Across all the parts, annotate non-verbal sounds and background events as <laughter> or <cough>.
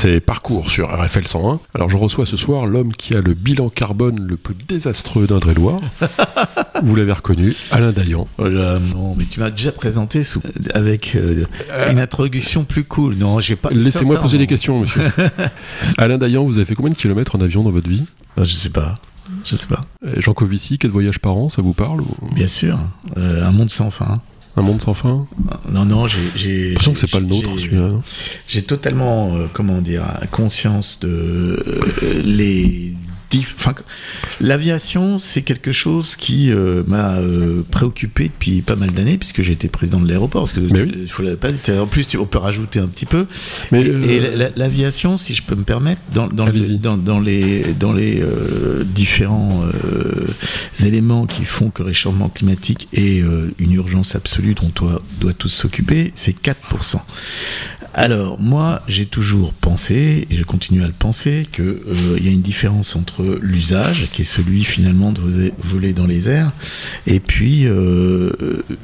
C'est Parcours sur RFL 101. Alors je reçois ce soir l'homme qui a le bilan carbone le plus désastreux d'Indre-et-Loire. <laughs> Vous l'avez reconnu, Alain Dayan. Voilà, non, mais tu m'as déjà présenté sous, avec euh, une introduction plus cool. Non, j'ai pas. Laissez-moi poser des questions, monsieur. <laughs> Alain Dayan, vous avez fait combien de kilomètres en avion dans votre vie? Euh, Je sais pas. Je sais pas. Euh, Jean Covici, 4 voyages par an, ça vous parle ou- Bien sûr. Euh, un monde sans fin. Un monde sans fin Non, non, j'ai. J'ai l'impression que c'est pas le nôtre, j'ai- celui-là. J'ai totalement, euh, comment dire, conscience de euh, les. Enfin, l'aviation, c'est quelque chose qui euh, m'a euh, préoccupé depuis pas mal d'années, puisque j'ai été président de l'aéroport. Parce que Mais oui. il faut la- pas, en plus, tu- on peut rajouter un petit peu. Mais, et euh, et l'aviation, si je peux me permettre, dans, dans, les, Allez-y. dans, dans les, dans les différents éléments qui font que le réchauffement climatique est une urgence absolue dont on doit, doit tous s'occuper, c'est 4%. Alors, moi, j'ai toujours pensé, et je continue à le penser, que euh, y a une différence entre l'usage, qui est celui finalement de voler- dans les airs, et puis euh,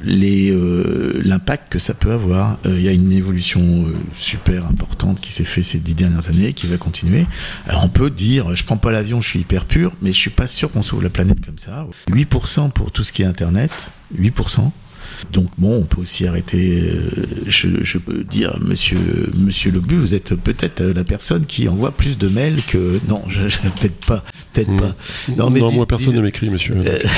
euh, l'impact que ça peut avoir. Euh, Il y a une évolution euh, super importante qui s'est fait ces dix dernières années, qui va continuer. Alors, on peut dire, je prends pas l'avion, je suis hyper pur, mais je suis pas sûr qu'on sauve la planète comme ça. 8% pour tout ce qui est Internet, 8%. Donc bon, on peut aussi arrêter. euh, je, je peux dire, Monsieur Monsieur Lobu, vous êtes peut-être euh, la personne qui envoie plus de mails que non, peut-être pas, peut-être Hmm. pas. Non, Non, mais dis- moi personne dis- ne m'écrit, monsieur. Euh, <laughs>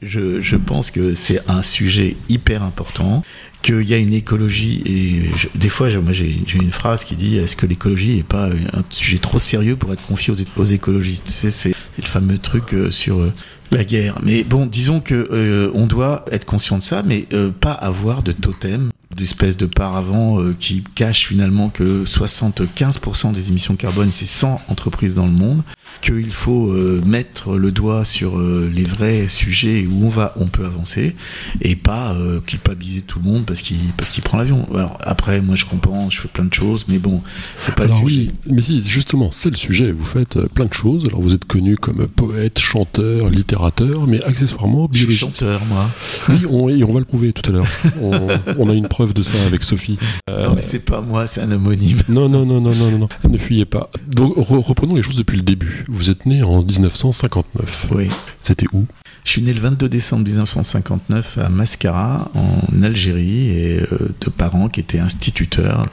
Je, je pense que c'est un sujet hyper important, qu'il y a une écologie et je- des fois, moi j'ai une phrase qui dit est-ce que l'écologie est pas un sujet trop sérieux pour être confié aux, écologistes? Tu sais, c'est le fameux truc euh, sur euh, la guerre. Mais bon, disons que euh, on doit être conscient de ça, mais euh, pas avoir de totem d'espèce de paravent euh, qui cache finalement que 75% des émissions carbone, c'est 100 entreprises dans le monde, qu'il faut euh, mettre le doigt sur euh, les vrais sujets où on va, on peut avancer, et pas euh, culpabiliser tout le monde parce qu'il parce qu'il prend l'avion. Alors après, moi je comprends, je fais plein de choses, mais bon, c'est pas Alors le sujet. oui, mais si, justement, c'est le sujet. Vous faites plein de choses. Alors vous êtes connu comme poète, chanteur, littérateur, mais accessoirement Je suis biologiste. chanteur, moi. Oui, on, et on va le prouver tout à l'heure. On, <laughs> on a une preuve de ça avec Sophie. Non, mais c'est pas moi, c'est un homonyme. non, non, non, non, non, non, non. Ne fuyez pas. Donc re- reprenons les choses depuis le début. Vous êtes né en 1959. Oui. C'était où? Je suis né le 22 décembre 1959 à Mascara, en Algérie, et euh, de parents qui étaient instituteurs,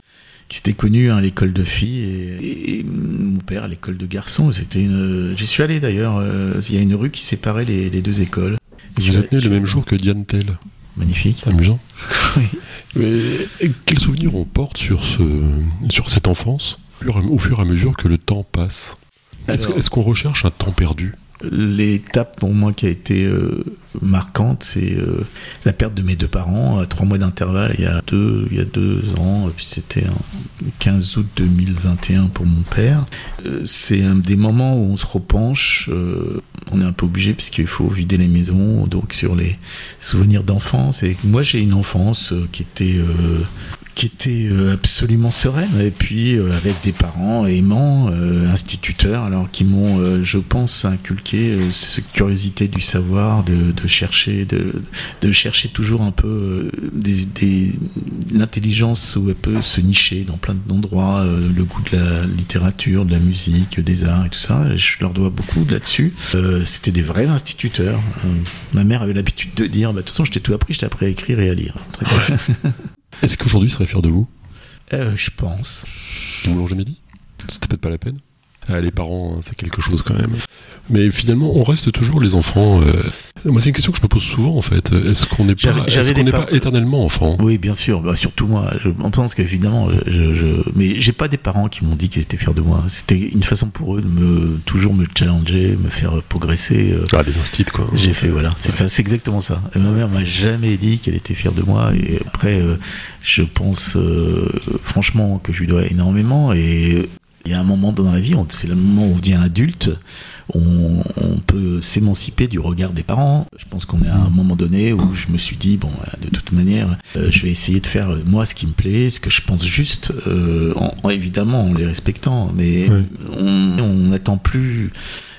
qui s'étaient connus à l'école de filles, et, et mon père à l'école de garçons. C'était une. J'y suis allé d'ailleurs. euh, Il y a une rue qui séparait les, les deux écoles. Vous êtes né le même jour que Diane Tell. Magnifique. Amusant. <laughs> Oui. Mais quels souvenirs on porte sur, ce, sur cette enfance? Au fur et à mesure que le temps passe? Est-ce qu'on recherche un temps perdu? L'étape pour moi qui a été euh, marquante, c'est euh, la perte de mes deux parents à trois mois d'intervalle il y a deux, il y a deux ans, c'était en 15 août 2021 pour mon père. Euh, c'est un des moments où on se repenche, on est un peu obligé puisqu'il faut vider les maisons, donc sur les souvenirs d'enfance. Et moi j'ai une enfance qui était qui était euh, absolument sereine et puis euh, avec des parents aimants, euh, instituteurs, alors qui m'ont, euh, je pense, inculqué euh, cette curiosité du savoir, de, de chercher, de, de chercher toujours un peu euh, des, des, l'intelligence où elle peut se nicher dans plein d'endroits, euh, le goût de la littérature, de la musique, des arts et tout ça. Je leur dois beaucoup de là-dessus. Euh, c'était des vrais instituteurs. Euh, ma mère avait l'habitude de dire, bah, de toute façon, je t'ai tout appris, je t'ai appris à écrire et à lire. Très bien. <laughs> Est-ce qu'aujourd'hui, il serait fier de vous? Euh, je pense. Ils vous l'ont jamais dit? C'était peut-être pas la peine? Les parents, hein, c'est quelque chose quand même. Mais finalement, on reste toujours les enfants. euh, Moi, c'est une question que je me pose souvent en fait. Est-ce qu'on n'est pas, n'est par- pas éternellement enfant? Oui, bien sûr. Bah, surtout moi. Je, on pense qu'évidemment, je, je, mais j'ai pas des parents qui m'ont dit qu'ils étaient fiers de moi. C'était une façon pour eux de me toujours me challenger, me faire progresser. euh. Ah, des instits quoi. J'ai fait voilà, c'est ça, c'est exactement ça. Et ma mère m'a jamais dit qu'elle était fière de moi. Et après, euh, je pense euh, franchement que je lui dois énormément. Et il y a un moment dans la vie, c'est le moment où on devient adulte, on, on peut s'émanciper du regard des parents. Je pense qu'on est à un moment donné où je me suis dit bon, euh, de toute manière, euh, je vais essayer de faire euh, moi ce qui me plaît, ce que je pense juste, euh, en, en- évidemment en les respectant, mais on n'attend plus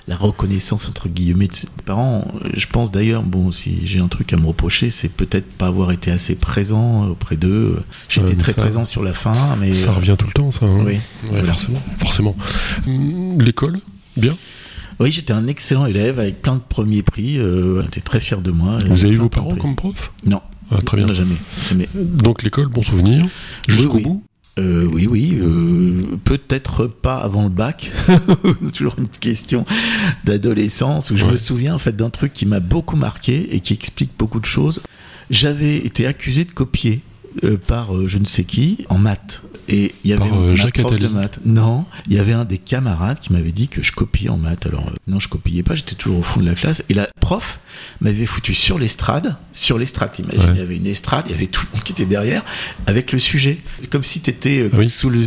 la reconnaissance entre guillemets de ses parents. Je pense d'ailleurs, bon, si j'ai un truc à me reprocher, c'est peut-être pas avoir été assez présent auprès d'eux. J'étais Ouais, très ça- présent sur la fin, mais Ça revient tout le temps, ça. hein oui. Ouais, Voilà. forcément. forcément. Hum, L'école, bien? Oui, j'étais un excellent élève avec plein de premiers prix. Euh, j'étais très fier de moi. Vous avez eu vos parents comme prof? Non, Ah, Très bien. jamais. jamais. Donc l'école, bon souvenir. Jusqu'au oui. bout. Euh, oui, oui, euh, peut-être pas avant le bac. <laughs> Toujours une question d'adolescence où je Ouais. me souviens en fait d'un truc qui m'a beaucoup marqué et qui explique beaucoup de choses. J'avais été accusé de copier euh, par euh, je ne sais qui en maths. Et il y avait Par, euh, Jacques prof de maths. Non, il y avait un des camarades qui m'avait dit que je copiais en maths. Alors non, je copiais pas, j'étais toujours au fond de la classe. Et la prof m'avait foutu sur l'estrade, sur l'estrade. T'imagines, Ouais. il y avait une estrade, il y avait tout le monde qui était derrière avec le sujet, comme si t'étais Ah oui. sous le.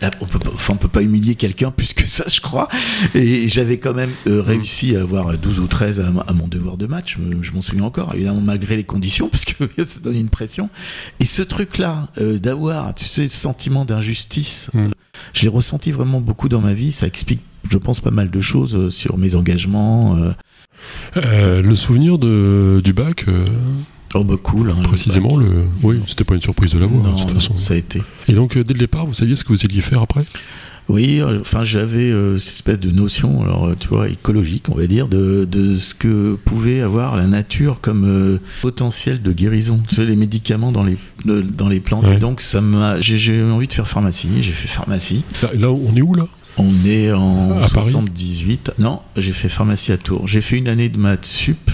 là, on peut pas, enfin, on peut pas humilier quelqu'un plus que ça, je crois. Et j'avais quand même réussi à avoir 12 ou 13 à, à mon devoir de. Je, me- je m'en souviens encore, évidemment malgré les conditions, <laughs> parce que ça donne une pression. Et ce truc-là, euh, d'avoir, tu sais, ce sentiment d'injustice, Mm. euh, je l'ai ressenti vraiment beaucoup dans ma vie. Ça explique, je pense, pas mal de choses euh, sur mes engagements. euh. Le souvenir de, du bac, Oh bah cool. hein, précisément, le oui, c'était pas une surprise de l'avoir, de Non, toute façon. ça a été. Et donc, dès le départ, vous saviez ce que vous alliez faire après? Oui, euh, enfin j'avais euh, cette espèce de notion, alors euh, tu vois, écologique, on va dire, de, de ce que pouvait avoir la nature comme euh, potentiel de guérison. Tu sais, les médicaments dans les de- dans les plantes. Ouais. Et donc ça m'a, j'ai, j'ai eu envie de faire pharmacie. J'ai fait pharmacie. là, là, on est où là? On est en À Paris? 78. Non, j'ai fait pharmacie à Tours. J'ai fait une année de maths sup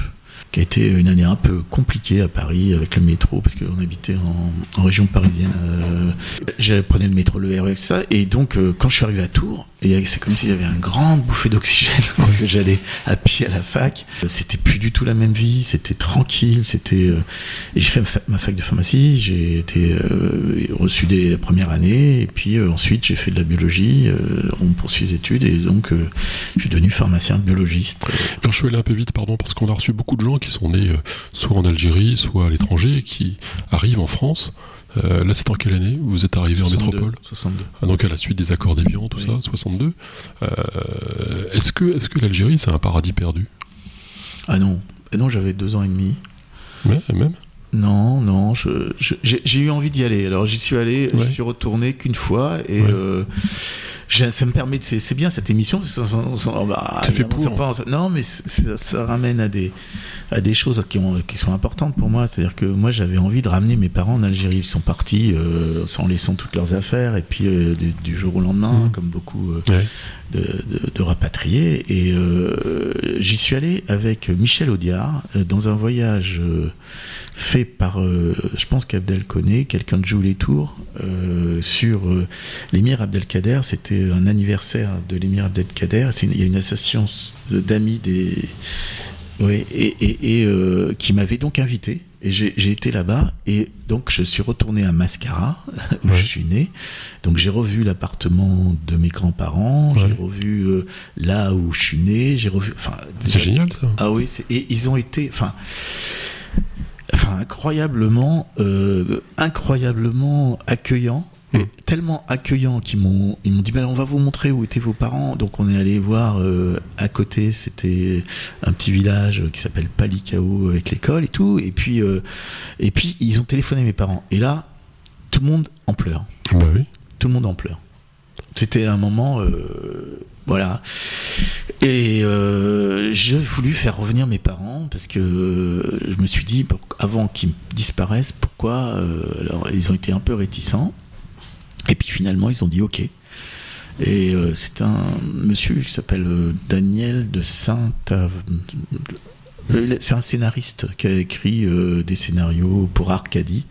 qui a été une année un peu compliquée à Paris avec le métro parce qu'on habitait en, en région parisienne. Euh, j'ai prenais le métro, le RER, et ça. Et donc, euh, quand je suis arrivé à Tours, et c'est comme s'il y avait un grand bouffée d'oxygène <laughs> parce que j'allais à pied à la fac. C'était plus du tout la même vie. C'était tranquille. C'était. euh, et j'ai fait ma fa- ma fac de pharmacie. J'ai été euh, reçu dès la première année. Et puis euh, ensuite, j'ai fait de la biologie. On poursuit les études. Et donc, je suis devenu pharmacien biologiste. Alors, je suis allé un peu vite, pardon, parce qu'on a reçu beaucoup de gens qui sont nés soit en Algérie, soit à l'étranger, qui arrivent en France. Euh, là, c'est en quelle année Vous êtes arrivé en 62, métropole 62. Ah, donc à la suite des accords d'Évian, tout Oui. ça, 62. Euh, est-ce que, est-ce que l'Algérie, c'est un paradis perdu? Ah non. Ah non, j'avais deux ans et demi. Ouais, même? Non, non, je, je- j'ai j'ai eu envie d'y aller. Alors j'y suis allé, Ouais. j'y suis retourné qu'une fois et Ouais. euh, ça me permet de. C'est bien cette émission. ça- ça- ça- bah, C'est fait pour. ça pense- non, mais ça, ça ramène à des à des choses qui, ont, qui sont importantes pour moi. C'est-à-dire que moi j'avais envie de ramener mes parents en Algérie. Ils sont partis euh, en laissant toutes leurs affaires et puis euh, du, du jour au lendemain, Mhm. comme beaucoup. euh, Ouais. de, de, de rapatrier. Et euh, j'y suis allé avec Michel Audiard dans un voyage fait par, je pense qu'Abdel connaît, quelqu'un de Joue les Tours, sur l'émir Abdelkader. C'était un anniversaire de l'émir Abdelkader. Une- Il y a une association d'amis des. Oui, et, et, et euh, qui m'avait donc invité. Et j'ai été là-bas et donc je suis retourné à Mascara où Ouais. je suis né. Donc j'ai revu l'appartement de mes grands-parents, j'ai revu euh, là où je suis né, j'ai revu. Enfin, C'est génial, ça. ah oui, et ils ont été, enfin, enfin incroyablement, euh, incroyablement accueillants. Et Mm. tellement accueillants qu'ils m'ont, ils m'ont dit, ben, on va vous montrer où étaient vos parents. Donc on est allé voir euh, à côté, c'était un petit village qui s'appelle Palikao avec l'école et tout. Et puis, euh, et puis ils ont téléphoné mes parents. Et là, tout le monde en pleure Bah oui. tout le monde en pleure. C'était un moment, euh, voilà. Et euh, j'ai voulu faire revenir mes parents parce que euh, je me suis dit, avant qu'ils disparaissent, pourquoi Alors, ils ont été un peu réticents. Et puis finalement, ils ont dit OK. Et euh, c'est un monsieur qui s'appelle euh, Daniel de Saint. C'est un scénariste qui a écrit euh, des scénarios pour Arcadie,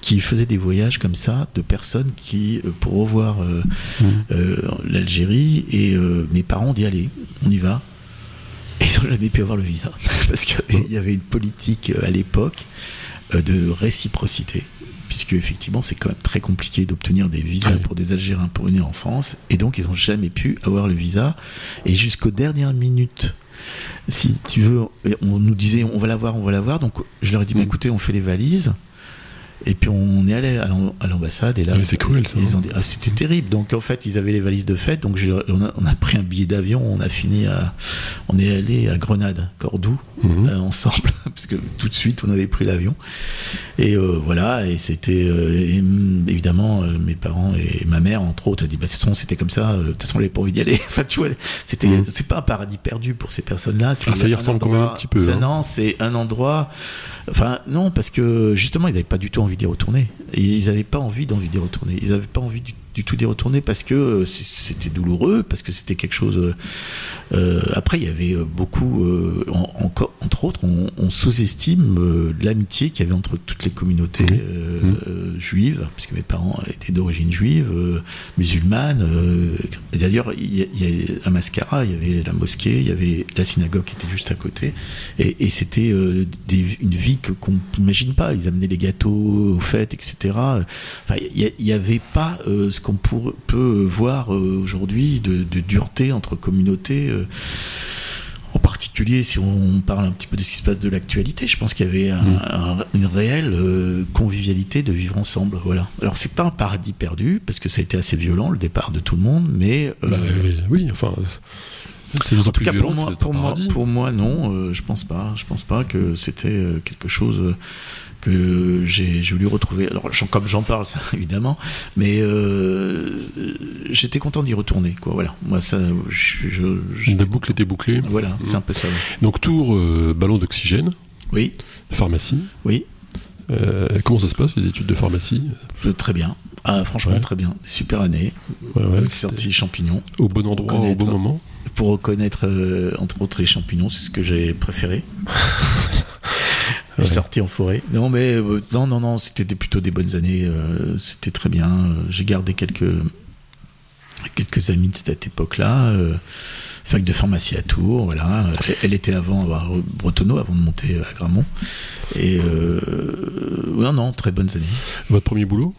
qui faisait des voyages comme ça de personnes qui, euh, pour revoir euh, euh, l'Algérie, et euh, mes parents ont dit allez, on y va. Et ils n'ont jamais pu avoir le visa, <laughs> parce qu'il y avait une politique euh, à l'époque euh, de réciprocité, puisque effectivement c'est quand même très compliqué d'obtenir des visas Oui. pour des Algériens pour venir en France, et donc ils n'ont jamais pu avoir le visa, et jusqu'aux dernières minutes, si tu veux, on nous disait on va l'avoir, on va l'avoir, donc je leur ai dit bah, Mhm. écoutez, on fait les valises, et puis on est allé à l'am- à l'ambassade, et là Ah, c'est cruel, ça, ils hein. ont dit ah, c'était terrible, donc en fait ils avaient les valises de fête, donc je- on, a, on a pris un billet d'avion, on a fini à on est allé à Grenade, Cordoue, Mhm. euh, ensemble, <laughs> parce que tout de suite on avait pris l'avion. Et euh, voilà, et c'était euh, mm, évidemment euh, mes parents et ma mère entre autres a dit bah de toute façon c'était comme ça, euh, de toute façon on avait pas envie d'y aller. <laughs> enfin tu vois, c'était Mhm. c'est pas un paradis perdu pour ces personnes-là. Ah, ça y ressemble quand même un petit peu, hein. Non, c'est un endroit. Enfin non, parce que justement ils n'avaient pas du tout envie d'y retourner. Et ils n'avaient pas envie d'envie d'y retourner. Ils n'avaient pas envie du, du tout d'y retourner parce que euh, c'était douloureux, parce que c'était quelque chose. euh, euh, après, il y avait beaucoup, euh, en- entre autres, on, on sous-estime euh, l'amitié qu'il y avait entre toutes les communautés euh, juives, puisque mes parents étaient d'origine juive, musulmane. et D'ailleurs, il y, a- y un mascara, il y avait la mosquée, il y avait la synagogue qui était juste à côté, et, et c'était une vie que qu'on n'imagine pas. Ils amenaient les gâteaux aux fêtes, etc. Enfin, il n'y avait pas ce qu'on peut voir euh, aujourd'hui de, de dureté entre communautés. euh, en particulier, si on parle un petit peu de ce qui se passe de l'actualité, je pense qu'il y avait un- Mm. un- une réelle euh, convivialité de vivre ensemble. Voilà. Alors c'est pas un paradis perdu parce que ça a été assez violent le départ de tout le monde, mais euh, Bah, oui, oui, enfin, c'est d'autant plus cas violent pour moi, pour moi, pour moi non, euh, je pense pas. Je pense pas que c'était euh, quelque chose euh, que j'ai voulu retrouver. Alors comme j'en parle, ça <laughs> évidemment, mais euh, j'étais content d'y retourner. Quoi, voilà. Moi ça, je, je- je- La boucle était bouclée. voilà, c'est un peu ça. ouais. Donc tour euh, ballon d'oxygène, Oui, pharmacie. oui. Euh, comment ça se passe les études de pharmacie? Très bien. Ah, franchement, Ouais. très bien. Super année. Ouais, sortie champignons. Au bon endroit, au bon moment. Pour reconnaître, euh, entre autres, les champignons, c'est ce que j'ai préféré. <laughs> Ouais. Sorti en forêt. Non, mais euh, non, non, non, c'était plutôt des bonnes années. euh, c'était très bien. Euh, J'ai gardé quelques quelques amis de cette époque-là. euh, fac de pharmacie à Tours, voilà. Elle, était avant à Bretonneau, avant de monter à Gramont. Et euh, non, non, très bonnes années. Votre premier boulot?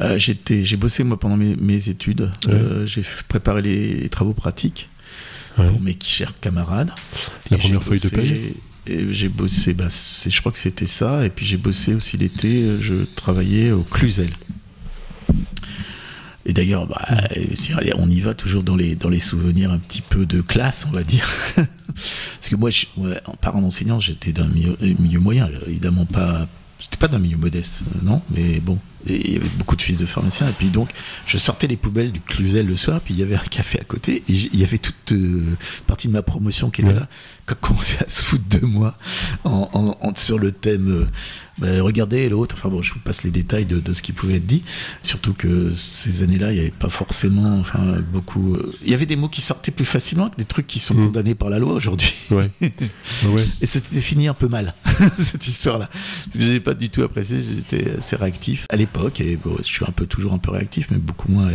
Euh, j'étais, j'ai bossé moi pendant mes, mes études. Euh, j'ai préparé les travaux pratiques Ouais. pour mes chers camarades. La Et première feuille de bossé- paye et J'ai bossé, bah, je crois que c'était ça. Et puis j'ai bossé aussi l'été. euh, Je travaillais au Cluzel. Et d'ailleurs, bah, allez, on y va toujours dans les dans les souvenirs un petit peu de classe, on va dire. <laughs> Parce que moi, je, ouais, en parent d'enseignant, j'étais d'un milieu, milieu moyen, évidemment pas. C'était pas d'un milieu modeste, non, mais bon, Et il y avait beaucoup de fils de pharmaciens. Et puis donc, je sortais les poubelles du Cluzel le soir, puis il y avait un café à côté, et il y avait toute euh, partie de ma promotion qui était Ouais. là, qui a commencé à se foutre de moi en, en- en- sur le thème. euh, bah, regardez l'autre. Enfin bon, je vous passe les détails de, de ce qui pouvait être dit. Surtout que ces années-là, il n'y avait pas forcément, enfin beaucoup. euh, Il y avait des mots qui sortaient plus facilement que des trucs qui sont Mm. condamnés par la loi aujourd'hui. Ouais. <laughs> ouais. Et c'était fini un peu mal, <laughs> cette histoire-là. J'ai pas du tout apprécié, j'étais assez réactif à l'époque, et bon, je suis un peu toujours un peu réactif, mais beaucoup moins.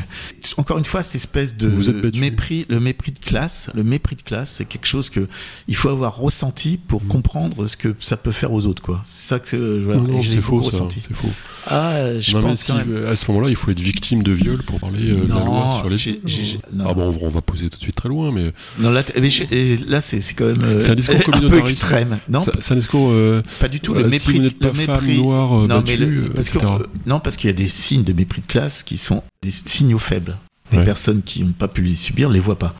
Encore une fois, cette espèce de Vous êtes mépris, le mépris de classe, le mépris de classe, c'est quelque chose que il faut avoir ressenti pour Mm. comprendre ce que ça peut faire aux autres, quoi. C'est ça que voilà, Non, non, c'est faux, ça. ressenti. C'est faux. Ah, je non, pense si, même. euh, à ce moment-là, il faut être victime de viol pour parler euh, de la loi sur les j'ai- j'ai- j'ai- non. Ah bon, on va- poser tout de suite très loin, mais Non, là, mais je- et là, c'est c'est quand même euh, C'est un discours peu extrême, non ça- c'est un discours. euh, Pas du tout. euh, le si mépris, vous n'êtes pas le femme mépris. noire euh, non, battue, mais le- euh, parce que, etc. euh, non, parce qu'il y a des signes de mépris de classe qui sont des signaux faibles. Les Ouais. personnes qui n'ont pas pu les subir ne les voient pas.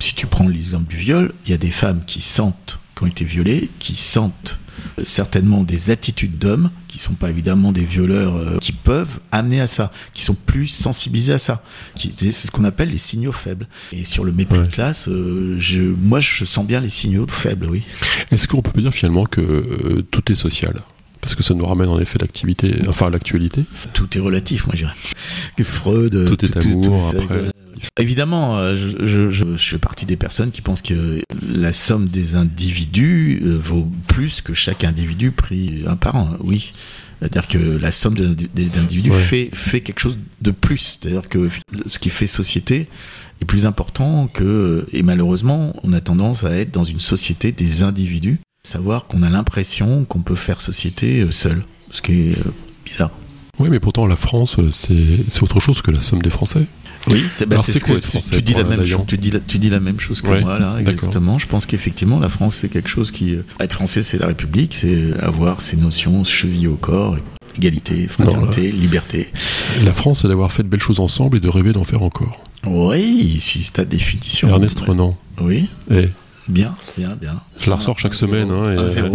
Si tu prends l'exemple du viol, il y a des femmes qui sentent, qui ont été violées, qui sentent euh, certainement des attitudes d'hommes, qui sont pas évidemment des violeurs, euh, qui peuvent amener à ça, qui sont plus sensibilisés à ça. C'est ce qu'on appelle les signaux faibles. Et sur le mépris Ouais. de classe, euh, je, moi je sens bien les signaux faibles, oui. Est-ce qu'on peut dire finalement que euh, tout est social? Parce que ça nous ramène en effet l'activité, enfin l'actualité. tout est relatif, moi je dirais. Freud, euh, Tout est amour, après. Évidemment, euh, je, je, je, je fais partie des personnes qui pensent que la somme des individus euh, vaut plus que chaque individu pris un par un. Oui. C'est-à-dire que la somme de- des des individus Ouais. fait, fait quelque chose de plus. C'est-à-dire que ce qui fait société est plus important que... Et malheureusement, on a tendance à être dans une société des individus. Savoir qu'on a l'impression qu'on peut faire société euh, seul. Ce qui est euh, bizarre. Oui, mais pourtant la France, euh, c'est autre chose que la somme des Français. Oui, c'est bah, ce que tu- français tu dis la même chose. Tu dis la, tu dis la même chose que Ouais, moi là, exactement. Je pense qu'effectivement la France c'est quelque chose qui être français c'est la République, c'est avoir ces notions chevillées au corps, égalité, fraternité, liberté. La France, c'est d'avoir fait de belles choses ensemble et de rêver d'en faire encore. Oui, si c'est ta définition. Ernest Renan. Oui. Eh, Bien, bien, bien. Je la ressors chaque semaine. Hein, et, Un zéro.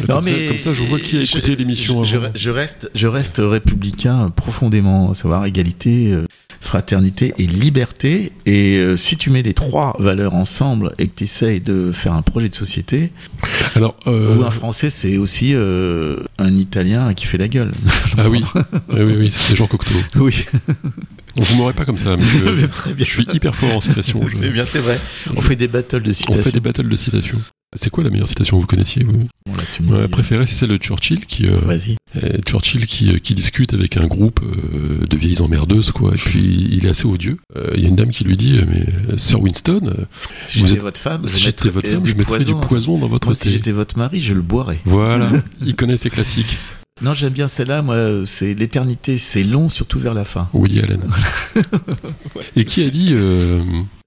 euh, comme, ça, comme ça, je vois qui a écouté l'émission je, avant. je- reste, je reste républicain profondément, à savoir égalité, euh, fraternité et liberté. Et euh, si tu mets les trois valeurs ensemble et que tu essayes de faire un projet de société, Alors, euh, ou un Français, c'est aussi euh, un Italien qui fait la gueule. ah oui, oui, <laughs> oui, oui, c'est Jean Cocteau. oui, vous m'aurez pas comme ça, mais je, <laughs> très bien. je suis hyper fort en citation. C'est bien, c'est vrai. On fait des battles de On citations. fait des battles de citations. C'est quoi la meilleure citation que vous connaissiez vous? Ma dis, préférée, c'est celle de Churchill qui, euh, Vas-y. euh, Churchill qui, euh, qui discute avec un groupe euh, de vieilles emmerdeuses, quoi. Et puis il est assez odieux. Euh, Il y a une dame qui lui dit, euh, mais euh, Sir Winston, euh, Si vous j'étais êtes- votre femme, si je j'étais mettrais, votre euh, femme, du je mettrais du poison. dans votre Moi, si thé. j'étais votre mari, je le boirais. Voilà, <laughs> il connaît ses classiques. Non, j'aime bien celle-là. Moi, c'est l'éternité, c'est long, surtout vers la fin. Woody Allen. <laughs> Et qui a dit euh,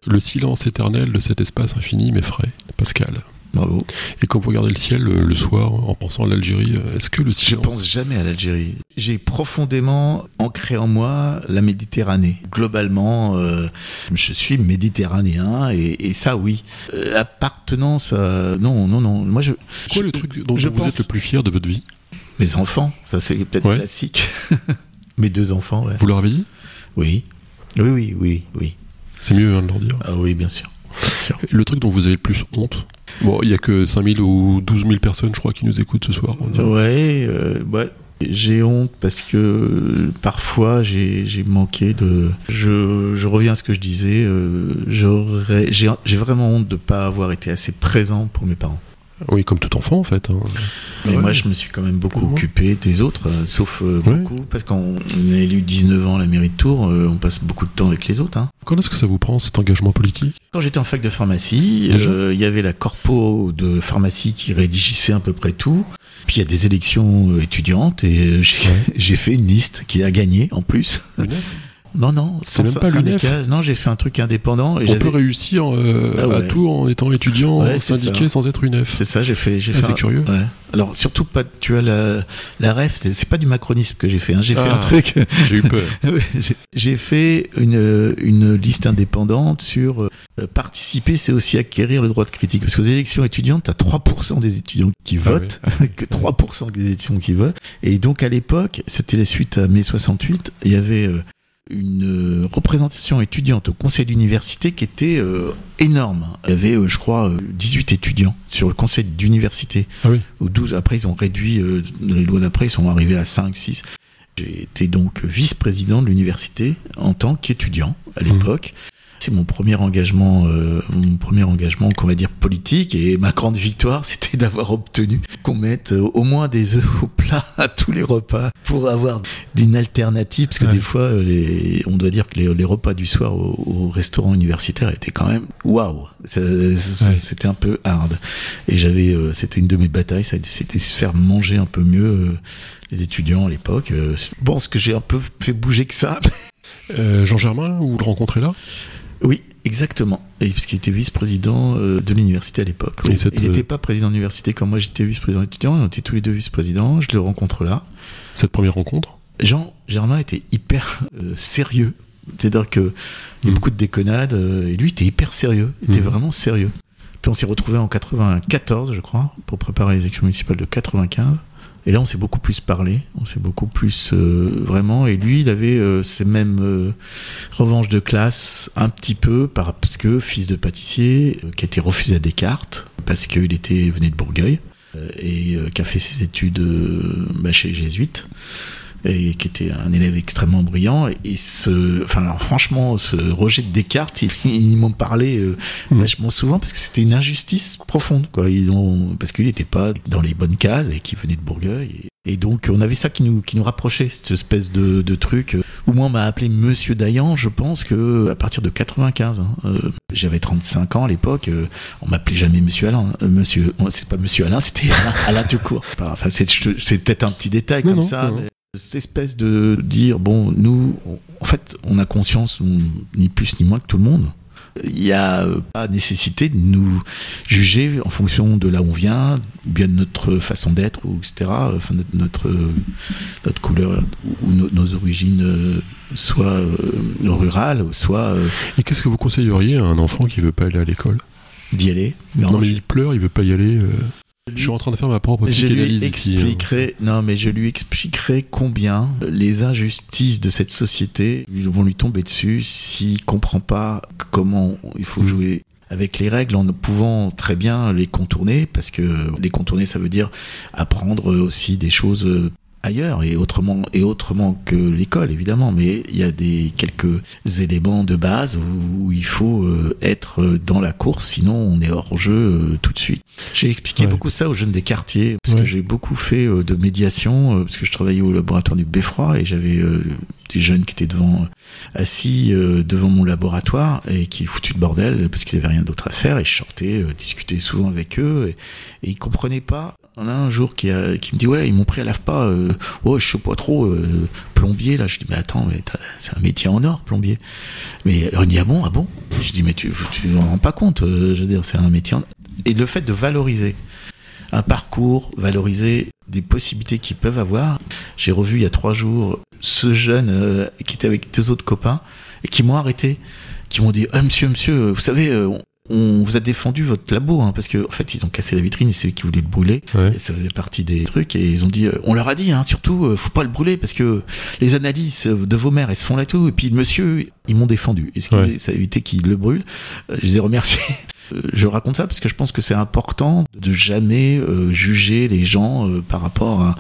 le silence éternel de cet espace infini m'effraie Pascal? Bravo. Et quand vous regardez le ciel euh, le soir en pensant à l'Algérie, euh, est-ce que le Je silence pense jamais à l'Algérie. J'ai profondément ancré en moi la Méditerranée. Globalement, euh, je suis méditerranéen et, et ça, oui. Euh, Appartenance à... Non, non, non. Moi, je... Quoi je- le truc dont je vous pense- êtes le plus fier de votre vie? Mes enfants, ça c'est peut-être Ouais. classique. <laughs> Mes deux enfants, ouais. Vous leur avez dit? Oui. Oui, oui, oui, oui. C'est mieux hein, de leur dire. Ah oui, bien sûr. Bien sûr. Le truc dont vous avez le plus honte? Bon, il y a que 5000 ou 12 000 personnes, je crois, qui nous écoutent ce soir. Ouais, euh, ouais. J'ai honte parce que euh, parfois j'ai manqué de. Je, je reviens à ce que je disais. euh, J'ai j'ai vraiment honte de pas avoir été assez présent pour mes parents. Oui, comme tout enfant, en fait. hein. Mais Ouais. moi, je me suis quand même beaucoup Ouais. occupé des autres, euh, sauf euh, Ouais. beaucoup. Parce qu'on est élu 19 ans à la mairie de Tours, euh, on passe beaucoup de temps avec les autres. Hein. Quand est-ce que ça vous prend, cet engagement politique? Quand j'étais en fac de pharmacie, euh, il y avait la corpo de pharmacie qui rédigissait à peu près tout. Puis il y a des élections étudiantes et <laughs> j'ai fait une liste qui a gagné en plus. Non, non, C'est même pas l'UNEF. Non, j'ai fait un truc indépendant. Et On peut réussir euh, Ah ouais. à tout en étant étudiant, Ouais, c'est syndiqué, sans être une F. C'est ça, j'ai fait. J'ai Ah, fait c'est un- curieux. Ouais. Alors surtout pas. Tu as la la ref. C'est c'est pas du macronisme que j'ai fait. Hein. J'ai fait Ah. un truc. <laughs> J'ai eu peur. <laughs> J'ai- fait une, une liste indépendante sur euh, participer, c'est aussi acquérir le droit de critique. Parce qu'aux élections étudiantes, tu as 3% des étudiants qui Ah votent, <laughs> que 3% des étudiants qui votent. Et donc à l'époque, c'était la suite à mai 68, il y avait euh, une euh, représentation étudiante au conseil d'université qui était euh, énorme. Il y avait, euh, je crois, euh, 18 étudiants sur le conseil d'université Ah oui. ou 12. Après, ils ont réduit, euh, les lois d'après, ils sont arrivés à 5, 6. J'ai été donc vice-président de l'université en tant qu'étudiant à l'époque. C'est mon premier engagement, euh, mon premier engagement qu'on va dire politique et ma grande victoire, <laughs> c'était d'avoir obtenu qu'on mette euh, au moins des œufs au plat à tous les repas pour avoir une alternative, parce que Ouais. des fois, euh, les, on doit dire que les, les repas du soir au, au restaurant universitaire étaient quand même waouh, c'était un peu hard. Et j'avais, euh, c'était une de mes batailles, c'était se faire manger un peu mieux les étudiants à l'époque. Je pense que j'ai un peu fait bouger que ça. Euh, Jean Germain, vous le rencontrez là? Oui, exactement. Et puisqu'il était vice-président euh, de l'université à l'époque. oui. Il euh, n'était pas président d'université comme moi, j'étais vice-président étudiant. On était tous les deux vice-présidents. Je le rencontre là. Cette première rencontre? Jean Germain était hyper euh, sérieux. C'est-à-dire que il y a Mm. beaucoup de déconnades euh, et lui il était hyper sérieux. Il était Mm. vraiment sérieux. Puis on s'est retrouvé en 94, je crois, pour préparer les élections municipales de 95. Et là, on s'est beaucoup plus parlé, on s'est beaucoup plus euh, vraiment. Et lui, il avait euh, ces mêmes euh, revanches de classe un petit peu par, parce que fils de pâtissier qui a été refusé à Descartes parce qu'il était venait de Bourgueil et qui a fait ses études bah, chez les jésuites et qui était un élève extrêmement brillant. Et ce enfin alors franchement ce Roger de Descartes il- <laughs> ils, m'ont parlé euh, Mm. vachement souvent parce que c'était une injustice profonde quoi. Ils ont parce qu'il n'était pas dans les bonnes cases et qu'il venait de Bourgueil. Et, et donc on avait ça qui nous qui nous rapprochait cette espèce de, de truc euh, où moi on m'a appelé Monsieur Dayan je pense que à partir de 95 hein, euh, j'avais 35 ans à l'époque euh, on m'appelait jamais Monsieur Alain euh, Monsieur c'est pas Monsieur Alain c'était Alain, Alain tout court Enfin, c'est peut-être un petit détail Non, comme non, ça non. mais cette espèce de dire bon nous en fait on a conscience on- ni plus ni moins que tout le monde il n'y a pas nécessité de nous juger en fonction de là où on vient ou bien de notre façon d'être ou etc enfin notre notre, notre couleur ou nos, nos origines euh, soit euh, rurales soit euh, Et qu'est-ce que vous conseilleriez à un enfant qui veut pas aller à l'école? d'y aller. Non, mais je- il pleure, il veut pas y aller. euh. Je suis en train de faire ma propre je lui ici. hein. expliquerai, non, mais je lui expliquerai combien les injustices de cette société vont lui tomber dessus s'il comprend pas comment il faut Mm. jouer avec les règles en ne pouvant très bien les contourner parce que les contourner ça veut dire apprendre aussi des choses euh, ailleurs et autrement et autrement que l'école évidemment mais il y a des quelques éléments de base où, où il faut euh, être euh, dans la course sinon on est hors jeu euh, tout de suite j'ai expliqué Ouais. beaucoup ça aux jeunes des quartiers parce Ouais. que j'ai beaucoup fait euh, de médiation parce que je travaillais au laboratoire du Beffroi et j'avais des jeunes qui étaient devant assis devant mon laboratoire et qui foutu de bordel parce qu'ils avaient rien d'autre à faire et je sortais discutais souvent avec eux et, et ils comprenaient pas on a un jour qui, a, qui me dit ouais ils m'ont pris à l'AFPA euh, oh je sais pas trop euh, plombier là. Je dis mais attends mais c'est un métier en or plombier. Mais alors il me dit ah bon ah bon? Je dis mais tu tu t'en rends pas compte euh, je veux dire c'est un métier en... et le fait de valoriser un parcours valoriser des possibilités qu'ils peuvent avoir j'ai revu il y a trois jours ce jeune euh, qui était avec deux autres copains et qui m'ont arrêté qui m'ont dit ah, monsieur monsieur vous savez euh, on vous a défendu votre labo hein, parce que en fait ils ont cassé la vitrine et c'est eux qui voulaient le brûler. Ouais. et ça faisait partie des trucs et ils ont dit euh, on leur a dit hein, surtout euh, faut pas le brûler parce que les analyses de vos mères elles se font là tout. Et puis le monsieur ils m'ont défendu. Et ce Ouais. ça a évité qu'ils le brûlent Euh, je les ai remerciés je raconte ça parce que je pense que c'est important de jamais euh, juger les gens euh, par rapport à,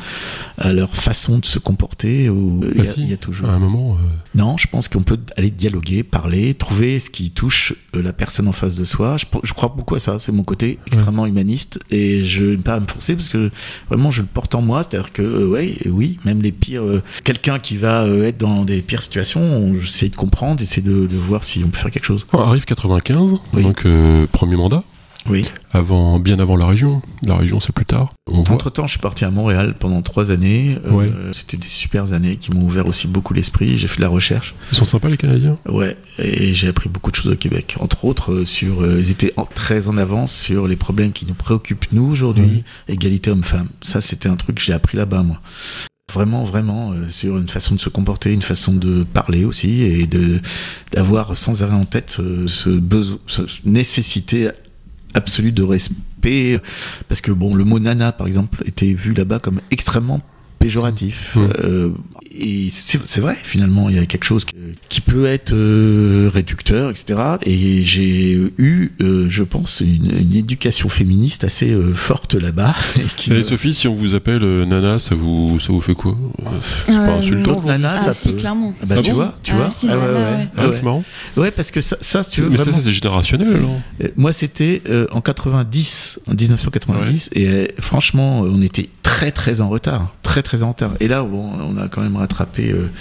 à leur façon de se comporter ou il y, a- Bah si, il y a toujours À un moment, euh, non, je pense qu'on peut aller dialoguer, parler, trouver ce qui touche euh, la personne en face de soi. Je, je crois beaucoup à ça. C'est mon côté extrêmement humaniste et je n'aime pas à me forcer parce que vraiment je le porte en moi. C'est-à-dire que euh, ouais, oui, même les pires, euh, quelqu'un qui va euh, être dans des pires situations, on essaie de comprendre, essayer de, de voir si on peut faire quelque chose. bon, arrive 95, Oui. donc euh, premier mandat, Oui. avant, bien avant la région. La région, c'est plus tard. On voit. Entre temps, je suis parti à Montréal pendant trois années. Euh, Ouais. C'était des super années qui m'ont ouvert aussi beaucoup l'esprit. J'ai fait de la recherche. Ils sont sympas les Canadiens. Ouais, et j'ai appris beaucoup de choses au Québec. Entre autres, euh, sur, euh, ils étaient en- très en avance sur les problèmes qui nous préoccupent nous aujourd'hui, égalité homme-femme. Ça, c'était un truc que j'ai appris là-bas, moi. Vraiment, vraiment, euh, sur une façon de se comporter, une façon de parler aussi, et de d'avoir sans arrêt en tête euh, ce besoin, cette nécessité absolue de respect, parce que bon, le mot nana, par exemple, était vu là-bas comme extrêmement péjoratif. Mmh. Euh, et c'est vrai, finalement, il y a quelque chose qui, qui peut être euh, réducteur, etc. Et j'ai eu, euh, je pense, une, une éducation féministe assez euh, forte là-bas. <laughs> et Sophie, si on vous appelle euh, Nana, ça vous, ça vous fait quoi? Euh, C'est pas insultant nana, Ah, ça si, clairement. Ah bah, Ah tu bon vois, tu Ah, vois. si, Ah ouais, nana, ouais. ouais. Ah, Ouais, c'est marrant. Ouais, parce que ça, ça si tu veux, Mais ça, vraiment- ça c'est générationnel alors. Euh, Moi, c'était euh, en 90, en 1990, et euh, franchement, on était très très en retard, très très en retard. Et là, bon, on a quand même rattrapé, euh,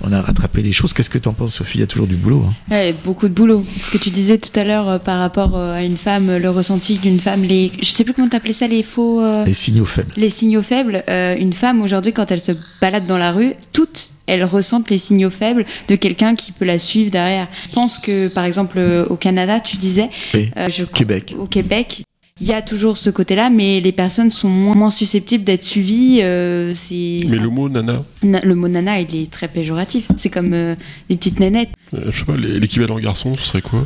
on a rattrapé les choses. Qu'est-ce que t'en penses, Sophie? Il y a toujours du boulot. Hein. Ouais, beaucoup de boulot. Ce que tu disais tout à l'heure euh, par rapport euh, à une femme, le ressenti d'une femme, les, je sais plus comment t'appelais ça, les faux, Les signaux faibles. les signaux faibles. Une femme aujourd'hui, quand elle se balade dans la rue, toutes elles ressentent les signaux faibles de quelqu'un qui peut la suivre derrière. Je pense que, par exemple, au Canada, tu disais, Oui. je, Québec. au Québec, il y a toujours ce côté-là, mais les personnes sont moins, moins susceptibles d'être suivies. euh, c'est Mais le mot Nana, Na- le mot nana, il est très péjoratif. C'est comme euh, des petites nénettes. euh, je sais pas, l'é- l'équivalent garçon, ce serait quoi?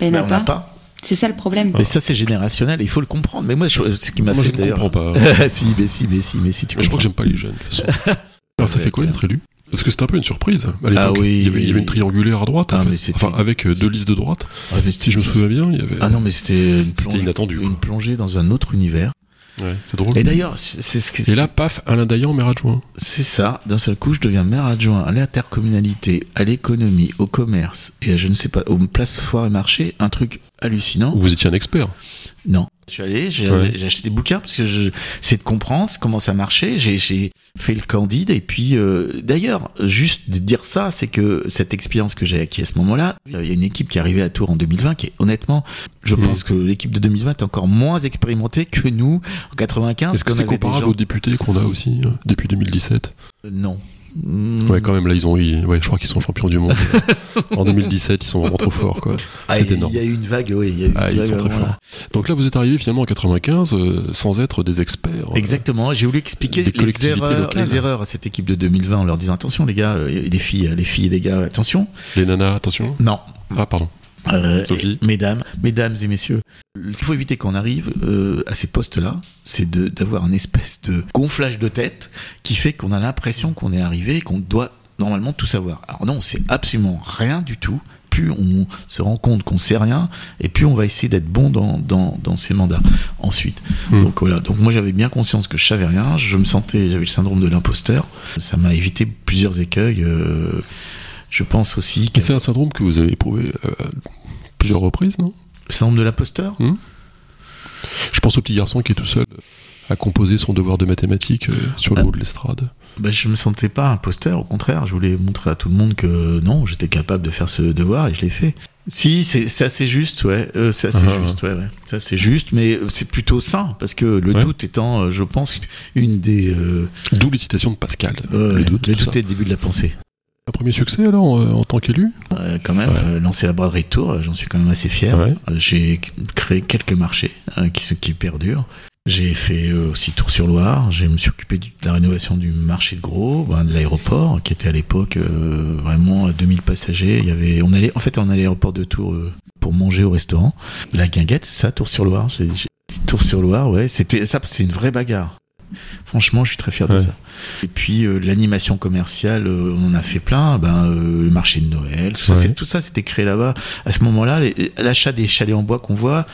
Ben, il y en Mais a on n'a pas. C'est ça le problème. Mais ça, c'est générationnel. Il faut le comprendre. Mais moi, je- ce qui m'a Moi, fait je ne comprends pas. <laughs> si, mais si, mais si, mais si, tu Mais je crois que j'aime pas les jeunes, de toute façon. <laughs> Alors, ça fait quoi d'être élu Parce que c'était un peu une surprise. À l'époque, Ah oui. il, y avait, il y avait une triangulaire à droite, en Ah, fait. enfin, avec euh, deux listes de droite. Ah, mais Si je me souviens bien, il y avait. Ah non, mais c'était une plongée, inattendu, une plongée dans un autre univers. Ouais, c'est drôle. Et d'ailleurs, c'est ce que Et là, paf, Alain Dayan, maire adjoint. C'est ça. D'un seul coup, je deviens maire adjoint à l'intercommunalité, à l'économie, au commerce et à, je ne sais pas, aux places foires et marchés. Un truc hallucinant. Vous étiez un expert. Non. Je suis allé, j'ai Ouais. acheté des bouquins parce que c'est de comprendre comment ça marchait. J'ai fait le candide et puis euh, d'ailleurs, juste de dire ça, c'est que cette expérience que j'ai acquis à ce moment-là, il y a une équipe qui est arrivée à Tours en 2020 qui est honnêtement, je Mm. pense que l'équipe de 2020 est encore moins expérimentée que nous en 95. Est-ce que c'est comparable gens- aux députés qu'on a aussi euh, depuis 2017 Euh, Non. Mm. Ouais, quand même, là, ils ont eu. Ouais, je crois qu'ils sont champions du monde. <laughs> en 2017, ils sont vraiment trop forts, quoi. Ah, c'est énorme. il y a eu une vague, oui. Il y a eu une Ah, ils vague, sont très voilà. forts. Donc là, vous êtes arrivé finalement en 95 euh, sans être des experts. euh, Exactement. J'ai voulu expliquer Des les erreurs, locales. les erreurs à cette équipe de 2020 en leur disant attention les gars, euh, les filles, les filles et les gars, attention. Les nanas, attention. Non. Ah, pardon. Euh, et- mesdames, mesdames et messieurs, ce qu'il faut éviter quand on arrive euh, à ces postes-là, c'est de- d'avoir une espèce de gonflage de tête qui fait qu'on a l'impression qu'on est arrivé et qu'on doit normalement tout savoir. Alors non, c'est absolument rien du tout. Plus on se rend compte qu'on sait rien, et plus on va essayer d'être bon dans, dans, dans ces mandats ensuite. Hmm. Donc voilà. Donc moi j'avais bien conscience que je savais rien. Je me sentais, j'avais le syndrome de l'imposteur. Ça m'a évité plusieurs écueils. euh, je pense aussi que c'est un syndrome que vous avez éprouvé euh, à plusieurs reprises, non? le syndrome de l'imposteur? Je pense au petit garçon qui est tout seul à composer son devoir de mathématiques euh, sur le Ah. haut de l'estrade. Bah, je me sentais pas imposteur, au contraire, je voulais montrer à tout le monde que non, j'étais capable de faire ce devoir et je l'ai fait. Si, c'est c'est assez juste, ouais, euh, c'est assez Ah, juste, ouais, ouais. C'est assez juste, mais euh, c'est plutôt sain, parce que le Ouais. doute étant, je pense, une des... Euh, D'où les citations de Pascal. le doute, le tout doute ça. est le début de la pensée. Un premier succès alors euh, en tant qu'élu? Euh, quand même, Ouais. euh, lancer la braderie de tour, euh, j'en suis quand même assez fier. Ouais. Euh, J'ai créé quelques marchés hein, qui, qui perdurent. J'ai fait aussi Tour-sur-Loire. Je me suis occupé de la rénovation du marché de gros, ben, de l'aéroport, qui était à l'époque euh, vraiment à 2000 passagers. Il y avait, on allait, en fait, on allait à l'aéroport de Tours euh, pour manger au restaurant. La guinguette, c'est ça, Tour-sur-Loire. J'ai- j'ai- Tour-sur-Loire, ouais, c'était ça, c'est une vraie bagarre. Franchement, je suis très fier de ça. Et puis euh, l'animation commerciale, euh, on en a fait plein. Ben euh, le marché de Noël, tout ça, Ouais. tout ça, c'était créé là-bas. À ce moment-là, l'achat des chalets en bois qu'on voit,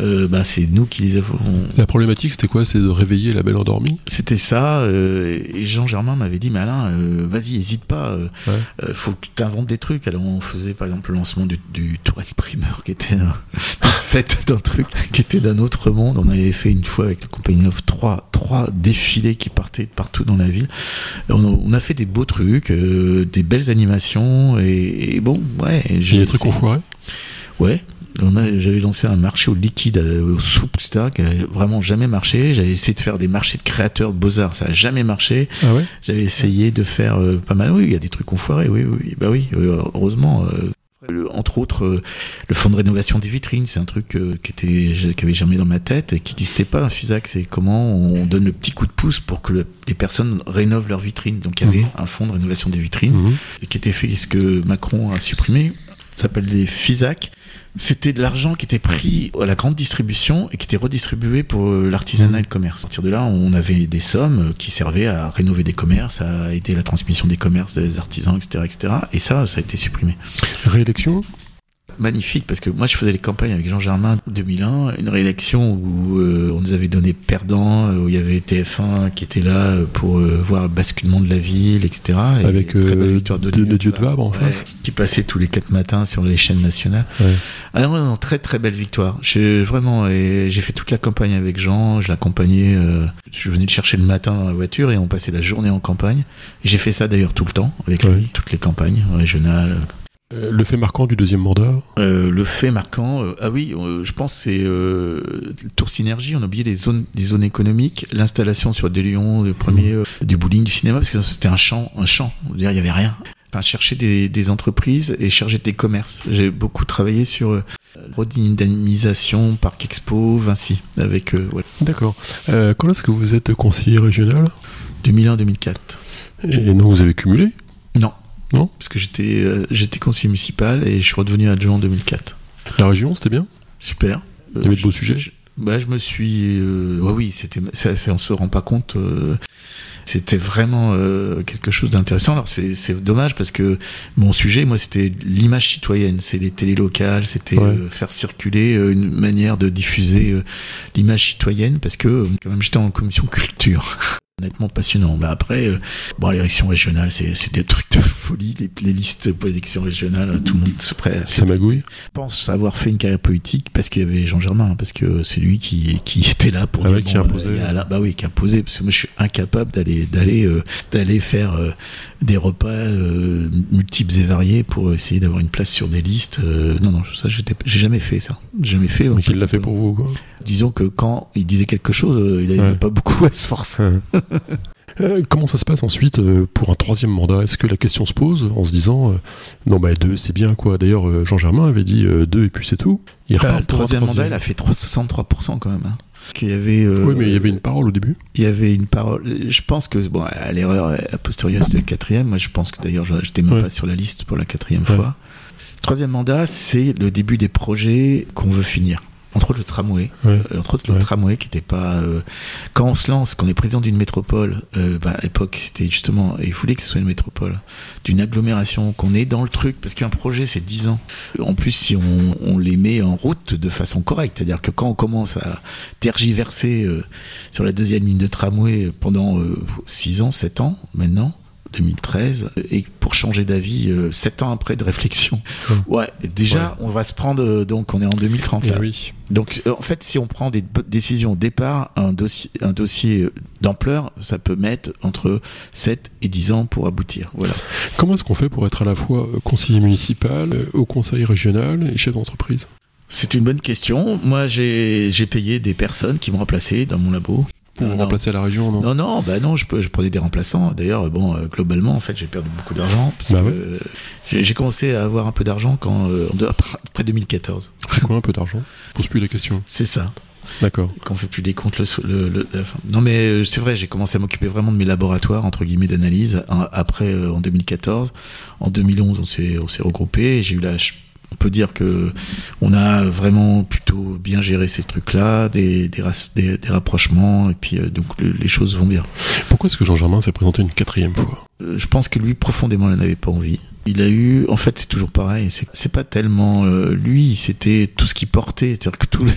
euh, ben c'est nous qui les avons. La problématique c'était quoi? C'est de réveiller la belle endormie? C'était ça. euh, et Jean Germain m'avait dit, mais Alain, euh, vas-y, hésite pas. euh, Ouais. faut que tu inventes des trucs. Alors on faisait par exemple le lancement du, du Touraine Primeur, qui était un, <laughs> fête d'un truc qui était d'un autre monde. On avait fait une fois avec la compagnie of trois trois défilés qui partaient partout dans la ville. On a, on a fait des beaux trucs, des belles animations et, et bon, ouais. Il y a des trucs qu'on Ouais. On a- J'avais lancé un marché au liquide, euh, aux soupes, etc., qui n'avait vraiment jamais marché. J'avais essayé de faire des marchés de créateurs de beaux-arts, ça a jamais marché. Ah ouais? J'avais essayé de faire euh, pas mal. Oui, il y a des trucs qu'on foirait, oui, oui, bah oui, euh, heureusement. euh, entre autres, le fonds de rénovation des vitrines, c'est un truc euh, qui était, qui avait germé dans ma tête et qui n'existait pas un FISAC. C'est comment on donne le petit coup de pouce pour que le- les personnes rénovent leurs vitrines. Donc il y avait Mhm. un fonds de rénovation des vitrines Mhm. et qui était fait, ce que Macron a supprimé, ça s'appelle les FISAC. C'était de l'argent qui était pris à la grande distribution et qui était redistribué pour euh, l'artisanat et le commerce. À partir de là, on avait des sommes euh, qui servaient à rénover des commerces, à aider la transmission des commerces, des artisans, etc., etc. Et ça, ça a été supprimé. Réélection? Magnifique, parce que moi, je faisais les campagnes avec Jean Germain en 2001, une réélection où euh, on nous avait donné perdant, euh, où il y avait TF1 qui était là euh, pour euh, voir le basculement de la ville, etc. Et avec une très belle victoire de, Dieu de Vabre en Ouais, face. qui passait tous les quatre matins sur les chaînes nationales. Ouais. Ah non, non, très très belle victoire. Je, vraiment, et j'ai fait toute la campagne avec Jean. Je l'accompagnais. Je venais le chercher le matin dans la voiture et on passait la journée en campagne. J'ai fait ça d'ailleurs tout le temps avec Ouais. lui, toutes les campagnes régionales. Euh, le fait marquant du deuxième mandat Euh, le fait marquant, euh, ah oui, je pense c'est Tour Synergie. On a oublié les zones, les zones économiques, l'installation sur des lions, le premier euh, du bowling, du cinéma, parce que c'était un champ, un champ. On veut dire, il y avait rien. Enfin, chercher des, des entreprises et chercher des commerces. J'ai beaucoup travaillé sur redynamisation, Parc Expo, Vinci, avec ouais, D'accord. Quand est-ce que vous êtes conseiller régional? 2001-2004. Et non, vous avez cumulé? Non. Parce que j'étais euh, j'étais conseiller municipal et je suis redevenu adjoint en 2004. La région, c'était bien Super. Il y avait de beaux je- sujets je- bah, je me suis. Euh, ouais, oui, c'était. Ça, ça, on se rend pas compte. euh, c'était vraiment euh, quelque chose d'intéressant. Alors c'est c'est dommage parce que mon sujet, moi, c'était l'image citoyenne. C'est les télés locales. C'était Ouais. euh, faire circuler euh, une manière de diffuser euh, l'image citoyenne parce que euh, quand même j'étais en commission culture. <laughs> Honnêtement passionnant. Bah après, euh, bon, l'élection régionale, c'est c'est des trucs de folie. Les, les listes pour l'élection régionale, tout le monde se prête. Ça magouille Je pense avoir fait une carrière politique parce qu'il y avait Jean Germain, parce que c'est lui qui, qui <laughs> était là pour Ah dire ouais, qui bon, euh, y a là- bah oui, qui imposait, parce que moi je suis incapable d'aller d'aller euh, d'aller faire euh, des repas euh, multiples et variés pour essayer d'avoir une place sur des listes. euh, non, non, ça j'ai jamais fait ça, jamais fait. Donc il l'a fait pour vous, quoi. Disons que quand il disait quelque chose, euh, il avait Ouais. pas beaucoup à se forcer. <laughs> <laughs> Euh, comment ça se passe ensuite euh, pour un troisième mandat? Est-ce que la question se pose en se disant euh, non bah deux c'est bien quoi D'ailleurs Jean Germain avait dit euh, deux et puis c'est tout. Il repart le troisième mandat, il a fait 3, 63% quand même. Hein. Qu'il y avait, Oui mais il y avait une parole au début. il y avait une parole. Je pense que bon, à l'erreur a posteriori c'était le quatrième. Moi, je pense que d'ailleurs, je- j'étais même Ouais. pas sur la liste pour la quatrième Ouais. fois. Troisième mandat, c'est le début des projets qu'on veut finir. Entre autres le tramway, Ouais. Euh, entre autres le Ouais. tramway qui n'était pas. euh, quand on se lance, quand on est président d'une métropole, euh, bah, à l'époque c'était justement, et il fallait que ce soit une métropole, d'une agglomération, qu'on est dans le truc, parce qu'un projet c'est 10 ans. En plus, si on, on les met en route de façon correcte, c'est-à-dire que quand on commence à tergiverser euh, sur la deuxième ligne de tramway pendant 6 ans, 7 ans maintenant, 2013, et pour changer d'avis 7 ans après de réflexion. <laughs> Ouais, déjà, on va se prendre, euh, donc on est en 2030 Eh là. oui. Donc, euh, en fait, si on prend des décisions au départ, un dossier, un dossier euh, d'ampleur, ça peut mettre entre 7 et 10 ans pour aboutir. Voilà. Comment est-ce qu'on fait pour être à la fois euh, conseiller municipal, euh, au conseil régional et chef d'entreprise? C'est une bonne question. Moi, j'ai j'ai payé des personnes qui m'ont remplacé dans mon labo. Pour Non, remplacer la région, non, Non, non, bah non, je, je prenais des remplaçants. D'ailleurs, bon, euh, globalement, en fait, j'ai perdu beaucoup d'argent. parce Bah que, ouais. j'ai commencé à avoir un peu d'argent quand, euh, <laughs> après 2014. C'est quoi un peu d'argent? Pose plus la question. C'est ça. D'accord. Quand on fait plus les comptes, le, le- le- fin. non mais euh, c'est vrai, j'ai commencé à m'occuper vraiment de mes laboratoires entre guillemets d'analyse. hein, Après, euh, en 2014, en 2011, on s'est on s'est regroupé. J'ai eu la, on peut dire que on a vraiment plutôt bien géré ces trucs-là, des des, rac- des, des rapprochements et puis euh, donc le- les choses vont bien. Pourquoi est-ce que Jean Germain s'est présenté une quatrième fois? Euh, je pense que lui profondément il n'avait pas envie. Il a eu, en fait, c'est toujours pareil. C'est, pas tellement euh, lui, c'était tout ce qu'il portait. C'est-à-dire que tout, le-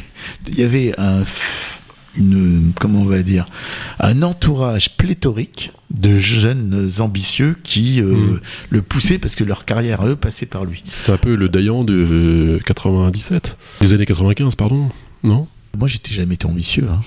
il y avait un, une, comment on va dire, un entourage pléthorique de jeunes ambitieux qui euh, Mm. le poussaient parce que leur carrière eux passait par lui. C'est un peu le Dayan de euh, 97, des années 95, pardon. Non? Moi, j'étais jamais été ambitieux. Hein.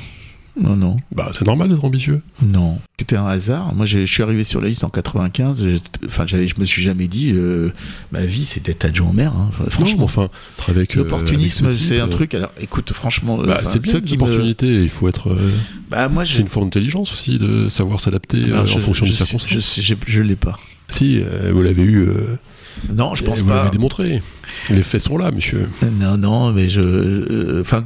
Non, non, Bah, c'est normal d'être ambitieux. non. C'était un hasard. Moi, je je suis arrivé sur la liste en 95. j'étais- Enfin, je me suis jamais dit, euh, ma vie, c'est d'être adjoint au maire. hein. Franchement, Franchement, enfin, avec. euh, L'opportunisme, avec ce c'est un euh, truc. Alors, écoute, franchement, Bah, enfin, c'est bien me- l'opportunité. Il faut être. euh, Bah, moi, je... C'est une forme d'intelligence aussi de savoir s'adapter euh, en je- fonction des circonstances. Je, je, l'ai pas. Si, vous l'avez eu. Non, je pense vous pas. l'avez démontré. Les faits sont là, monsieur. Non, non, mais je, enfin,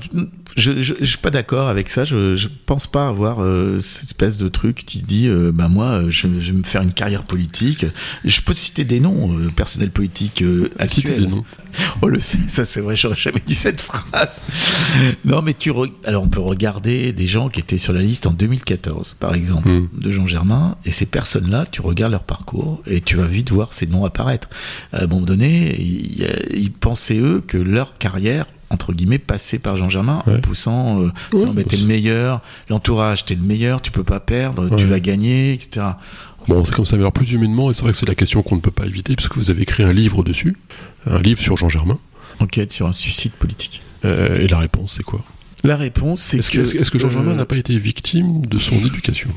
je, je, je suis pas d'accord avec ça. Je, je pense pas avoir euh, cette espèce de truc qui dit, euh, bah moi, euh, je, je vais me faire une carrière politique. Je peux te citer des noms euh, personnels politiques euh, actuels. des noms. <laughs> Oh, le, ça c'est vrai, j'aurais jamais dit cette phrase. Non, mais tu, re- alors on peut regarder des gens qui étaient sur la liste en 2014, par exemple, Hmm. de Jean Germain, et ces personnes-là, tu regardes leur parcours et tu vas vite voir ces noms apparaître. À un moment donné, ils, ils pensaient eux que leur carrière entre guillemets passait par Jean Germain en poussant euh, en disant, Ouais, bah, t'es le meilleur l'entourage t'es le meilleur tu peux pas perdre tu vas gagner etc Bon, c'est comme ça, mais alors plus humainement, et c'est vrai que c'est la question qu'on ne peut pas éviter, puisque vous avez écrit un livre dessus, un livre sur Jean Germain, enquête sur un suicide politique. Euh, et la réponse, c'est quoi? La réponse c'est Est-ce que que, est-ce que- est-ce que Jean euh, Germain n'a pas été victime de son éducation?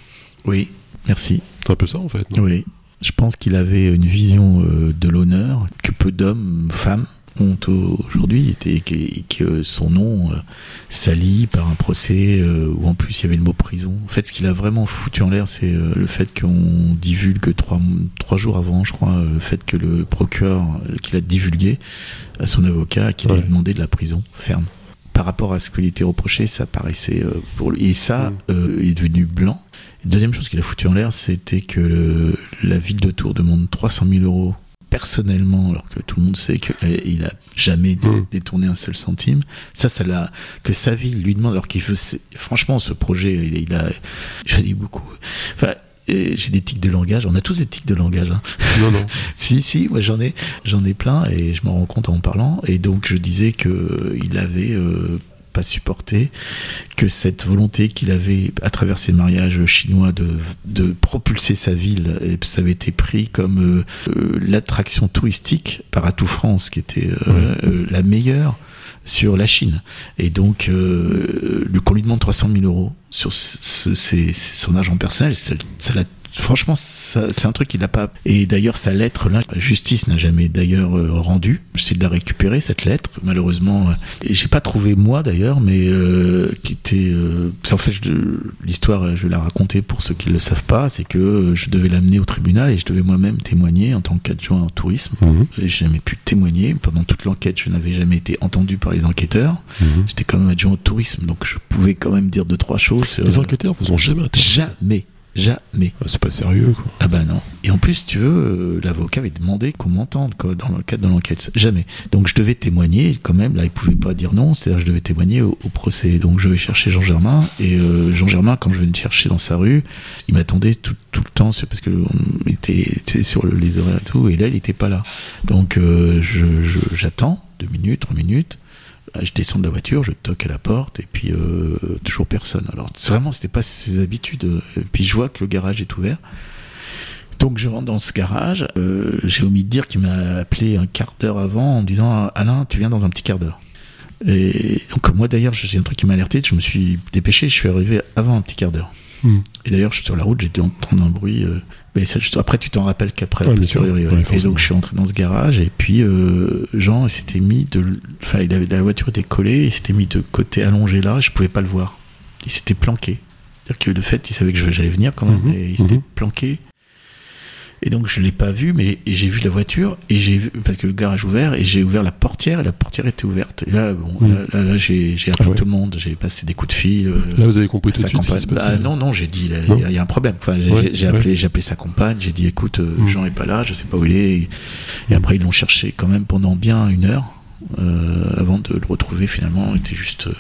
Oui merci. C'est un peu ça, en fait. non? Oui, je pense qu'il avait une vision euh, de l'honneur que peu d'hommes, femmes ont aujourd'hui, et que, son nom euh, sali par un procès euh, où en plus il y avait le mot prison. En fait, ce qu'il a vraiment foutu en l'air, c'est euh, le fait qu'on divulgue trois, trois jours avant, je crois, le fait que le procureur qu'il a divulgué à son avocat, qu'il Ouais. a demandé de la prison ferme. Par rapport à ce qui lui était reproché, ça paraissait pour lui. Et ça, Mm. euh, il est devenu blanc. Deuxième chose qu'il a foutu en l'air, c'était que le- la ville de Tours demande 300 000 euros personnellement, alors que tout le monde sait qu'il a jamais dé- Mm. détourné un seul centime. Ça, ça l'a, que sa ville lui demande, alors qu'il veut, franchement, ce projet, il, il a, je dis beaucoup. Enfin, j'ai des tics de langage, on a tous des tics de langage. Hein. Non, non. <laughs> Si, si, moi j'en ai, j'en ai plein et je m'en rends compte en parlant. Et donc je disais que il avait euh, pas supporté que cette volonté qu'il avait à travers ses mariages chinois de, de propulser sa ville, et ça avait été pris comme euh, euh, l'attraction touristique par Atout France, qui était euh, la meilleure sur la Chine. Et donc, euh, lui- qu'on lui demande 300 000 euros sur ce- ce- ses- son argent personnel, ça l'a Franchement, c'est un truc qu'il n'a pas. Et d'ailleurs, sa lettre, là, la justice n'a jamais d'ailleurs euh, rendu. J'essaie de la récupérer cette lettre. Malheureusement, euh, j'ai pas trouvé moi d'ailleurs, mais euh, qui était. euh, en fait, je- l'histoire, euh, je vais la raconter pour ceux qui ne le savent pas, c'est que je devais l'amener au tribunal et je devais moi-même témoigner en tant qu'adjoint en tourisme. Et j'ai jamais pu témoigner pendant toute l'enquête. Je n'avais jamais été entendu par les enquêteurs. mhm. J'étais quand même adjoint au tourisme, donc je pouvais quand même dire deux trois choses. Les enquêteurs vous ont jamais interrogé. Jamais, Jamais. C'est pas sérieux, quoi. Ah bah non. Et en plus, tu veux, euh, l'avocat avait demandé qu'on m'entende quoi, dans le cadre de l'enquête. Jamais. Donc je devais témoigner quand même. Là, il pouvait pas dire non. C'est-à-dire, je devais témoigner au, au procès. Donc je vais chercher Jean Germain. Et euh, Jean Germain, quand je venais de chercher dans sa rue, il m'attendait tout, tout le temps parce que on était sur le- les horaires et tout. Et là, il était pas là. Donc euh, je, je- j'attends deux minutes, trois minutes. Là, Je descends de la voiture, je toque à la porte et puis euh, toujours personne. Alors c'est vraiment, c'était pas ses habitudes. Et puis je vois que le garage est ouvert. Donc je rentre dans ce garage. Euh, J'ai omis de dire qu'il m'a appelé un quart d'heure avant en me disant Alain, tu viens dans un petit quart d'heure. Et donc moi d'ailleurs, j'ai un truc qui m'a alerté. Je me suis dépêché. Je suis arrivé avant un petit quart d'heure. Hmm. Et d'ailleurs, je suis sur la route, j'étais entendre un bruit. euh, mais ça, je- après, tu t'en rappelles qu'après, Ouais, a bien posteriori, sûr. ouais. Ouais, et donc, je suis entré dans ce garage, et puis euh, Jean s'était mis de. Enfin, il avait, la voiture était collée, il s'était mis de côté allongé là, je pouvais pas le voir. Il s'était planqué. C'est-à-dire que le fait, il savait que j'allais venir quand même, Mhm, et il s'était mhm. planqué. Et donc, je l'ai pas vu, mais j'ai vu la voiture, et j'ai vu, parce que le garage ouvert, et j'ai ouvert la portière, et la portière était ouverte. Et là, bon, Mhm. là, là, là, j'ai j'ai appelé Ah ouais. tout le monde, j'ai passé des coups de fil. euh, Là, vous avez compris tout de sa suite ce qui compagne. se passait. Bah, non, non, j'ai dit, il y a- il y, a un problème. Enfin, j'ai Ouais, ouais. appelé, j'ai appelé sa compagne, j'ai dit, écoute, euh, Mm. Jean est pas là, je sais pas où il est. Et, et après, ils l'ont cherché quand même pendant bien une heure, euh, avant de le retrouver finalement. Il était juste euh,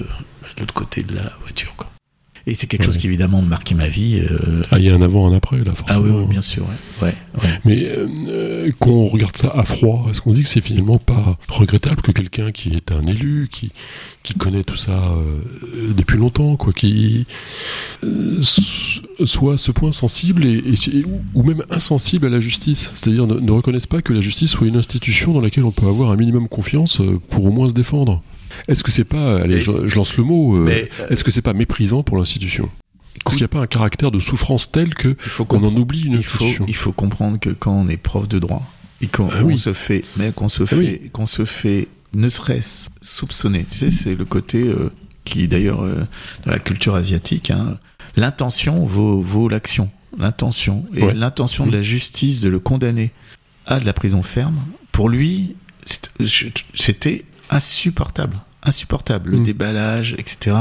de l'autre côté de la voiture, quoi. Et c'est quelque Ouais. chose qui évidemment marqué ma vie. euh, Ah, il y a un avant, un après, là, ah forcément. oui, oui, bien sûr, ouais. Mais euh, euh, quand on regarde ça à froid, est-ce qu'on dit que c'est finalement pas regrettable que quelqu'un qui est un élu, qui, qui connaît tout ça euh, depuis longtemps, quoi, qui soit à ce point sensible et, et- ou, même insensible à la justice, c'est-à-dire ne, ne reconnaisse pas que la justice soit une institution dans laquelle on peut avoir un minimum confiance pour au moins se défendre Est-ce que c'est pas, allez, je, je lance le mot, euh, euh, est-ce que c'est pas méprisant pour l'institution Est-ce qu'il n'y a pas un caractère de souffrance tel que qu'on en oublie une il faut, institution il faut comprendre que quand on est prof de droit et qu'on Ah oui. se fait, mais qu'on se Ah fait, qu'on se fait, ne serait-ce soupçonner. Tu sais, c'est le côté euh, qui, d'ailleurs, euh, dans la culture asiatique, hein, l'intention vaut, vaut l'action. L'intention et Ouais. l'intention Mmh. de la justice de le condamner à de la prison ferme. Pour lui, c'était insupportable. Insupportable, le Mm. déballage, etc.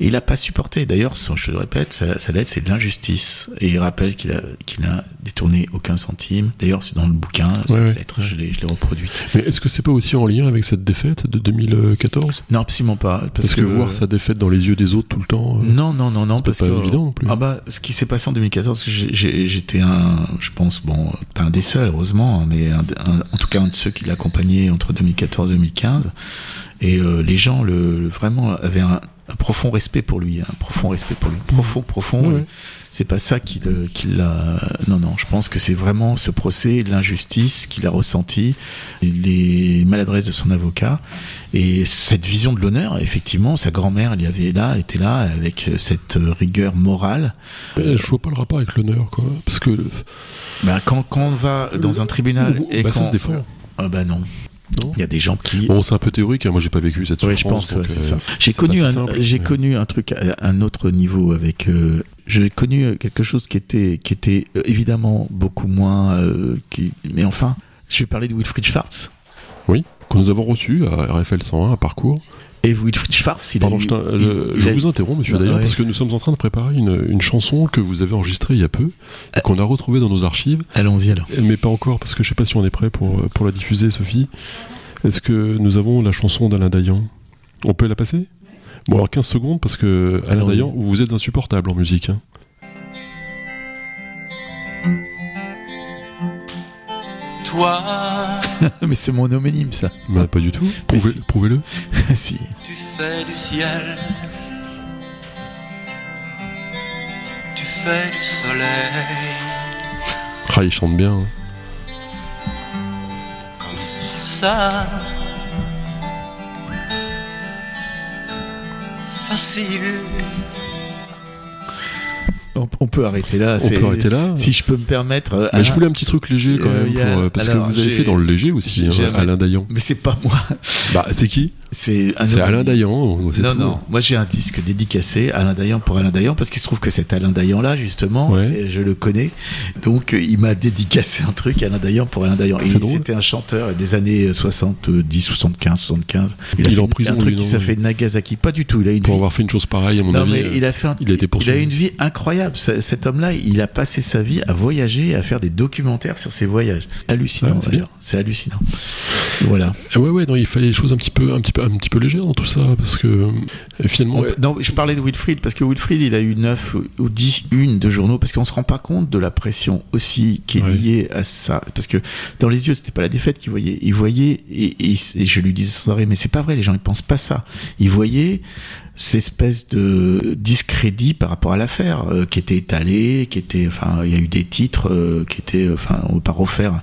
Et il n'a pas supporté. D'ailleurs, je le répète, sa, sa lettre, c'est de l'injustice. Et il rappelle qu'il a, qu'il a détourné aucun centime. D'ailleurs, c'est dans le bouquin, cette ouais. lettre, je l'ai, je l'ai reproduite. Mais est-ce que c'est pas aussi en lien avec cette défaite de 2014 Non, absolument pas. Parce, Parce, que, voir sa défaite dans les yeux des autres tout le temps, euh, Non, non, non, non, parce pas que. évident non plus. Ah bah, ce qui s'est passé en 2014, j'ai- j'ai- j'étais un, je pense, bon, pas un des seuls, heureusement, hein, mais un- un- en tout cas un de ceux qui l'accompagnaient entre 2014 et 2015. Et euh, les gens, le, vraiment, avaient un, un profond respect pour lui, un profond respect pour lui, profond, profond. Ouais, ouais. C'est pas ça qui le- qui l'a. Non, non, je pense que c'est vraiment ce procès, l'injustice qu'il a ressenti, les maladresses de son avocat et cette vision de l'honneur. Effectivement, sa grand-mère, elle y avait là, elle était là avec cette rigueur morale. Je vois pas le rapport avec l'honneur, quoi. Parce que. Bah, quand, quand on va dans un tribunal et bah, ça qu'on- se défend. Ah bah non. Il y a des gens qui. Bon, c'est un peu théorique, hein, moi j'ai pas vécu cette Oui, souffrance. je pense, ouais, c'est euh, ça. J'ai connu un, j'ai connu un truc à un autre niveau avec. euh, j'ai connu quelque chose qui était, qui était euh, évidemment beaucoup moins. euh, qui, mais enfin, je vais parler de Wilfried Schwartz. Oui, que nous avons reçu à RFL 101, à parcours. Et Wilfried Schwartz, il Pardon, a. eu- je, t'in- il- je- il je a- vous interromps, monsieur, d'ailleurs, ouais. parce que nous sommes en train de préparer une, une chanson que vous avez enregistrée il y a peu, et qu'on a retrouvée dans nos archives. Allons-y alors. Mais pas encore, parce que je sais pas si on est prêt pour, euh, pour la diffuser, Sophie. Est-ce que nous avons la chanson d'Alain Dayan? On peut la passer? Bon, alors 15 secondes, parce que Alain. Dayan, vous êtes insupportable en musique. hein. Toi, <laughs> mais c'est mon homonyme, ça. Bah, pas du tout. Prouvez- si. Prouvez-le. <laughs> si. tu fais du ciel. Tu fais du soleil. Ah, il chante bien. hein. Ça. Facile. On, on peut arrêter là. On peut arrêter là. Si je peux me permettre. euh, Mais je voulais un petit truc léger quand Euh, même, y a- pour, euh, parce alors, que vous avez fait dans le léger aussi, hein, Alain Dayan. Mais c'est pas moi. Bah, c'est qui? C'est. Alain Dayan. Non, non. Moi, j'ai un disque dédicacé Alain Dayan pour Alain Dayan parce qu'il se trouve que cet Alain Dayan là, justement, Ouais. et je le connais. Donc, euh, il m'a dédicacé un truc Alain Dayan pour Alain Dayan. C'était un chanteur des années 70, 75, 75. Il a est fait en prison, un truc qui s'appelle Nagasaki. Pas du tout. Il a une Pour vie avoir fait une chose pareille, à mon non, avis. mais euh, il a fait un- il a été il a une vie incroyable. Ce- Cet homme-là, il a passé sa vie à voyager, et à faire des documentaires sur ses voyages. Hallucinant, Ouais, c'est hallucinant. Voilà. Ah Ouais, ouais, non, il fallait des choses un petit peu, un petit peu, un petit peu légères dans tout ça, parce que euh, finalement, ouais, peut- non, je parlais de Wilfried parce que Wilfried, il a eu 9 ou 10 une de journaux parce qu'on se rend pas compte de la pression aussi qui est Ouais. liée à ça. Parce que dans les yeux, c'était pas la défaite qu'il voyait. Il voyait, et, et- et je lui disais sans arrêt, mais c'est pas vrai, les gens ils pensent pas ça. Il voyait cette espèce de discrédit par rapport à l'affaire euh, qui était étalé, qui était, enfin, il y a eu des titres euh, qui étaient, enfin, on va pas refaire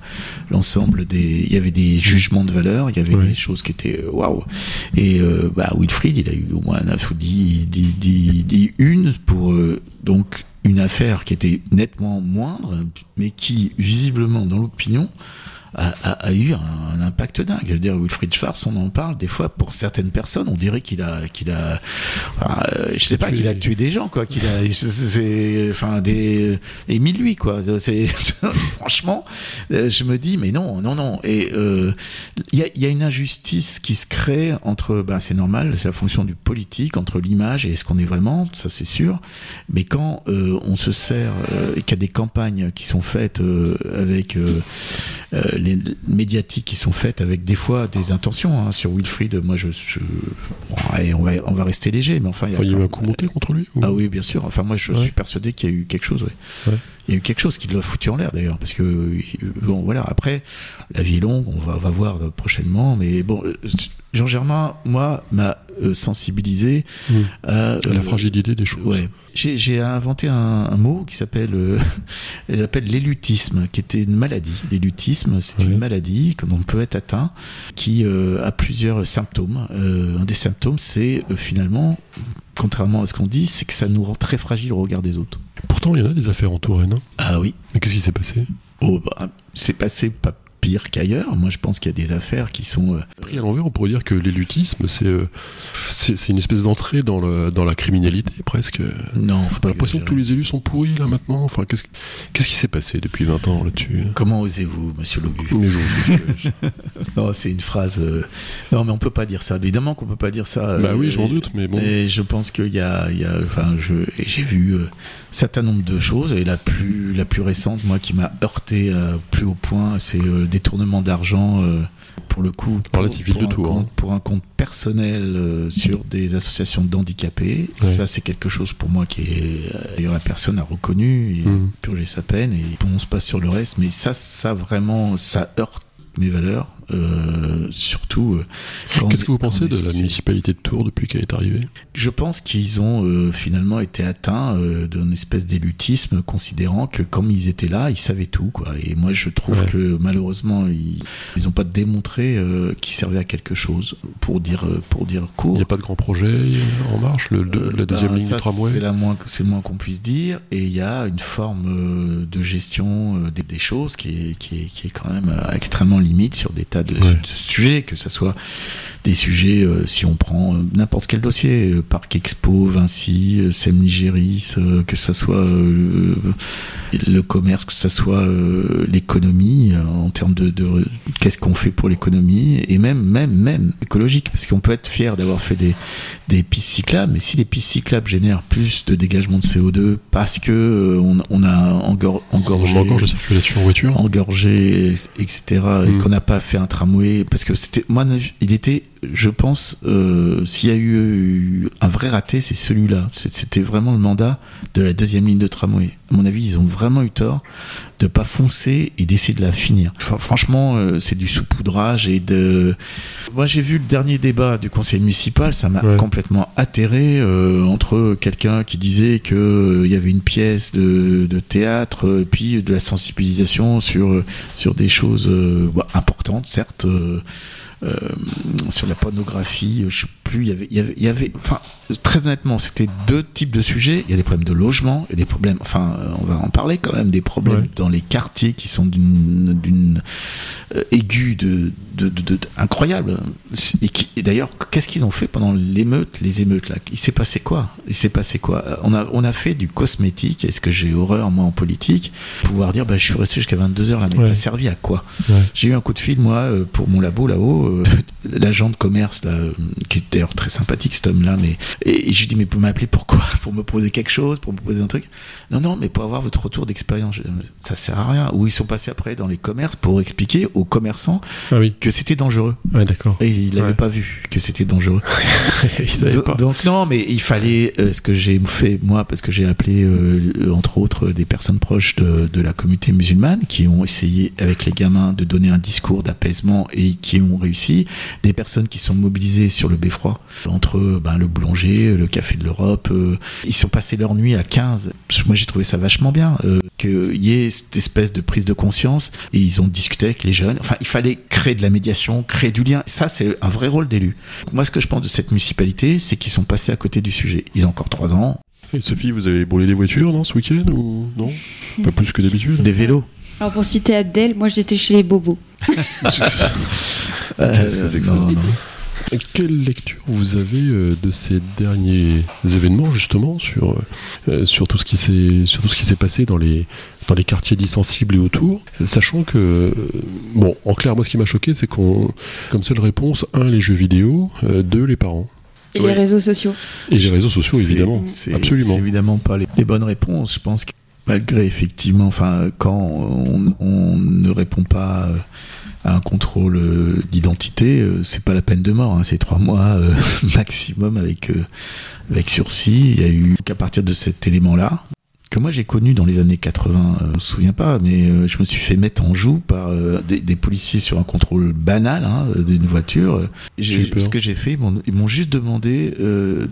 l'ensemble des, il y avait des jugements de valeur, il y avait Ouais. des choses qui étaient euh, waouh. Et euh, bah, Wilfried, il a eu au moins 9 ou 10, 10, 10, 10 une pour euh, donc une affaire qui était nettement moindre, mais qui visiblement dans l'opinion a, a- a eu un, un impact dingue. Je veux dire, Wilfried Schwarz, on en parle des fois pour certaines personnes, on dirait qu'il a, qu'il a, enfin, euh, je sais pas, qu'il a tué des gens, quoi, qu'il a, <laughs> c'est- enfin, des, Émile lui, quoi. C'est, <laughs> franchement, euh, je me dis, mais non, non, non. Et euh, il y, a, il y a une injustice qui se crée entre, ben, c'est normal, c'est la fonction du politique, entre l'image et ce qu'on est vraiment, ça c'est sûr. Mais quand euh, on se sert et qu'il y a des campagnes qui sont faites avec les médiatiques qui sont faites avec des fois des intentions hein, sur Wilfried, moi je, je bon, allez, on va on va rester léger, mais enfin il y a, enfin, il y a eu quand- un coup monté contre lui. ou- ah oui, bien sûr. Enfin, moi, je Ouais. suis persuadé qu'il y a eu quelque chose. oui. Ouais. Il y a eu quelque chose qui l'a foutu en l'air d'ailleurs, parce que bon, voilà. Après, la vie est longue, on va, on va voir prochainement, mais bon, Jean Germain, moi, m'a euh, sensibilisé à euh, la fragilité des choses. Ouais. J'ai inventé un, un mot qui s'appelle euh, <laughs> l'élutisme, qui était une maladie. L'élutisme, c'est une maladie que l'on peut être atteint, qui euh, a plusieurs symptômes. Euh, un des symptômes, c'est euh, finalement, contrairement à ce qu'on dit, c'est que ça nous rend très fragiles au regard des autres. Pourtant, il y en a des affaires en Touraine. hein. Ah oui. Mais Qu'est-ce qui s'est passé? Oh, bah, c'est passé pas pire qu'ailleurs. Moi, je pense qu'il y a des affaires qui sont. euh, Pris à l'envers, on pourrait dire que l'élutisme, c'est euh, c'est c'est une espèce d'entrée dans, le, dans la criminalité, presque. non, faut pas l'impression que tous les élus sont pourris, là, maintenant. Enfin, qu'est-ce qu'est-ce qui s'est passé depuis 20 ans, là-dessus? Comment osez-vous, monsieur Lobu <laughs> Non, c'est une phrase. euh, Non, mais on peut pas dire ça. Évidemment qu'on peut pas dire ça. Bah oui, je m'en doute, mais bon. Et je pense qu'il y a, il y a, enfin, je, j'ai vu euh, certain nombre de choses. Et la plus, la plus récente, moi, qui m'a heurté plus au point, c'est détournement d'argent. euh, pour le coup, pour, là, de un compte, hein. pour un compte personnel euh, sur des associations d'handicapés. Ouais. Ça, c'est quelque chose pour moi qui est. euh, D'ailleurs, la personne a reconnu et Mhm. purgé sa peine. Et on se passe sur le reste, mais ça, ça vraiment, ça heurte mes valeurs. Euh, surtout. euh, Qu'est-ce que vous pensez de la municipalité de Tours depuis qu'elle est arrivée? Je pense qu'ils ont euh, finalement été atteints euh, d'une espèce d'élutisme, considérant que comme ils étaient là, ils savaient tout. Quoi. Et moi, je trouve Ouais. que malheureusement, ils n'ont pas démontré qu'ils servaient à quelque chose. Pour dire, pour dire Il court. n'y a pas de grand projet en marche le, de- La deuxième ben, ligne ça, du tramway? C'est la moins, c'est le moins qu'on puisse dire. Et il y a une forme de gestion des, des choses qui est, qui est, qui est quand même extrêmement limite sur des tas de, Ouais. de sujets, que ce soit des sujets, euh, si on prend euh, n'importe quel dossier, euh, Parc Expo, Vinci, Semligéris, euh, que ce soit le, commerce, que ce soit l'économie, en termes de, de qu'est-ce qu'on fait pour l'économie, et même, même, même écologique, parce qu'on peut être fier d'avoir fait des, des pistes cyclables, mais si les pistes cyclables génèrent plus de dégagement de CO2 parce que on, on a engor- engorgé, On engorge la circulation en voiture engorgé, etc., et Mm. qu'on n'a pas fait un tramway, parce que c'était, moi, il était, je pense, euh, s'il y a eu un vrai raté, c'est celui-là. C'était vraiment le mandat de la deuxième ligne de tramway. À mon avis, ils ont vraiment eu tort de pas foncer et d'essayer de la finir. Fr- franchement, euh, c'est du saupoudrage et de. Moi, j'ai vu le dernier débat du conseil municipal, ça m'a Ouais. complètement atterré euh, entre quelqu'un qui disait que il y avait une pièce de, de théâtre, puis de la sensibilisation sur sur des choses bah, importantes, certes. Euh, sur la pornographie, Il y avait, il y avait, il y avait enfin, très honnêtement, c'était deux types de sujets. Il y a des problèmes de logement, il y a des problèmes, enfin, euh, on va en parler quand même, des problèmes Ouais. dans les quartiers qui sont d'une, d'une euh, aiguë de, de, de, de- incroyable. Et, qui- et d'ailleurs, qu'est-ce qu'ils ont fait pendant l'émeute, les émeutes là? Il s'est passé quoi? Il s'est passé quoi? Euh, On a, on a fait du cosmétique. Est-ce que j'ai horreur moi en politique? Pouvoir dire, bah, je suis resté jusqu'à 22 heures là, mais Ouais. t'as servi à quoi? Ouais. J'ai eu un coup de fil moi pour mon labo là-haut, <laughs> l'agent de commerce là, qui est d'ailleurs très sympathique cet homme-là, mais et, et je lui dis mais vous m'appelez pourquoi Pour me poser quelque chose, pour me poser un truc? Non non, mais pour avoir votre retour d'expérience, ça sert à rien. Ou ils sont passés après dans les commerces pour expliquer aux commerçants Ah oui, que c'était dangereux. ouais, d'accord. Et ils l'avaient Ouais. pas vu que c'était dangereux. <laughs> Ils pas. Donc non, mais il fallait euh, ce que j'ai fait moi parce que j'ai appelé euh, entre autres des personnes proches de, de la communauté musulmane qui ont essayé avec les gamins de donner un discours d'apaisement et qui ont réussi. Des personnes qui sont mobilisées sur le beffroi entre euh, ben, le boulanger, le café de l'Europe. euh, ils sont passés leur nuit à 15. Moi j'ai trouvé ça vachement bien euh, qu'il y ait cette espèce de prise de conscience et ils ont discuté avec les jeunes. Enfin il fallait créer de la médiation, créer du lien. Ça c'est un vrai rôle d'élu. Moi, ce que je pense de cette municipalité, c'est qu'ils sont passés à côté du sujet. Ils ont encore trois ans, Et Sophie, vous avez brûlé des voitures, non, ce week-end ou non? Pas plus que d'habitude. des vélos. Alors pour citer Abdel, moi j'étais chez les bobos. <laughs> Qu'est-ce que c'est que ça? non, non. Quelle lecture vous avez euh, de ces derniers événements justement sur euh, sur tout ce qui s'est sur tout ce qui s'est passé dans les dans les quartiers dits sensibles et autour, sachant que euh, bon, en clair, moi ce qui m'a choqué, c'est qu'on comme seule réponse un les jeux vidéo, deux les parents Et Ouais. les réseaux sociaux. et les réseaux sociaux évidemment, c'est- absolument. C'est évidemment pas les, les bonnes réponses. Je pense que malgré effectivement, enfin, quand on, on ne répond pas euh, un contrôle euh, d'identité, euh, c'est pas la peine de mort. hein. C'est trois mois euh, <laughs> maximum avec euh, avec sursis. Il y a eu qu'à partir de cet élément-là que moi j'ai connu dans les années 80, euh, je me souviens pas, mais je me suis fait mettre en joue par des, des policiers sur un contrôle banal hein, d'une voiture. Ce que j'ai fait, ils m'ont- juste demandé de-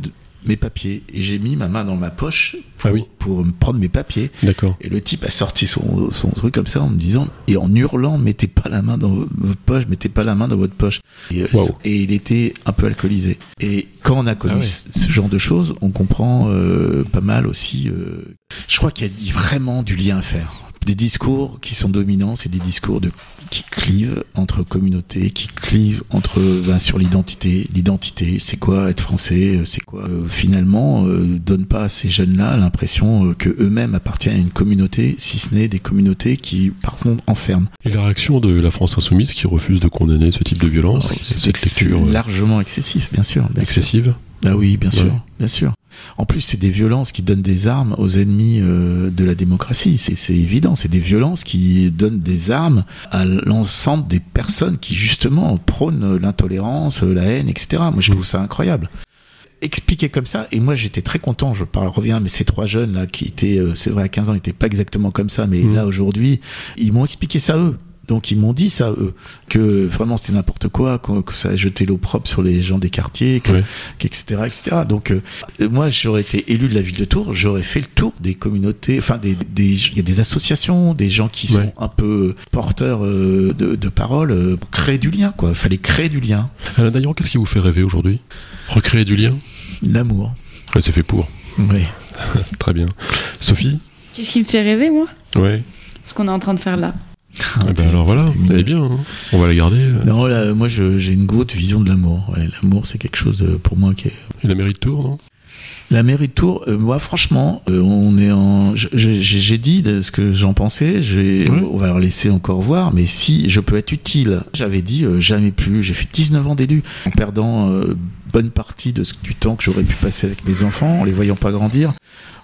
mes papiers et j'ai mis ma main dans ma poche pour, Ah oui. pour me prendre mes papiers. D'accord. Et le type a sorti son, son truc comme ça en me disant et en hurlant mettez pas la main dans votre poche, mettez pas la main dans votre poche. Et, euh, Wow. et il était un peu alcoolisé. Et quand on a connu Ah ouais. ce genre de choses, on comprend euh, pas mal aussi. euh, je crois qu'il y a dit vraiment du lien à faire. Des discours qui sont dominants, c'est des discours de qui clivent entre communautés, qui clivent entre ben, sur l'identité. L'identité, c'est quoi être français euh, C'est quoi euh, finalement euh, donne pas à ces jeunes-là l'impression euh, que eux-mêmes appartiennent à une communauté, si ce n'est des communautés qui par contre enferment. Et la réaction de la France insoumise qui refuse de condamner ce type de violence, Alors, cette c'est lecture euh, largement excessif, bien sûr. Bien sûr. excessive? Ah oui, bien sûr, Ouais. bien sûr. En plus, c'est des violences qui donnent des armes aux ennemis euh, de la démocratie. C'est évident. C'est des violences qui donnent des armes à l'ensemble des personnes qui justement prônent l'intolérance, la haine, etc. Moi, je trouve ça incroyable. Expliqué comme ça, et moi j'étais très content, je parle, reviens, mais ces trois jeunes là qui étaient, euh, c'est vrai à 15 ans, ils étaient pas exactement comme ça, mais Mm. là aujourd'hui, ils m'ont expliqué ça eux. Donc ils m'ont dit ça eux, que vraiment c'était n'importe quoi, que, que ça a jeté l'eau propre sur les gens des quartiers, que, Ouais. etc., etc. Donc euh, moi j'aurais été élu de la ville de Tours, j'aurais fait le tour des communautés, enfin des, des, il y a des associations, des gens qui sont Ouais. un peu porteurs euh, de, de parole, euh, pour créer du lien quoi. Il fallait créer du lien, Alain Daillon, qu'est-ce qui vous fait rêver aujourd'hui? Recréer du lien? L'amour. Ouais, C'est fait pour. Oui. <laughs> Très bien. Sophie? Qu'est-ce qui me fait rêver, moi? Ouais. Ce qu'on est en train de faire là. Eh ben alors voilà, elle est bien. hein. On va la garder. euh. Non, là, moi j'ai une grosse vision de l'amour. Ouais, l'amour c'est quelque chose de- pour moi qui est Et la mairie de Tours, non? La mairie de Tours, euh, moi franchement, euh, on est en. J'ai dit ce que j'en pensais. On va leur laisser encore voir. Mais si je peux être utile, j'avais dit euh, jamais plus. J'ai fait 19 ans d'élu en perdant euh, bonne partie de ce, du temps que j'aurais pu passer avec mes enfants, en les voyant pas grandir,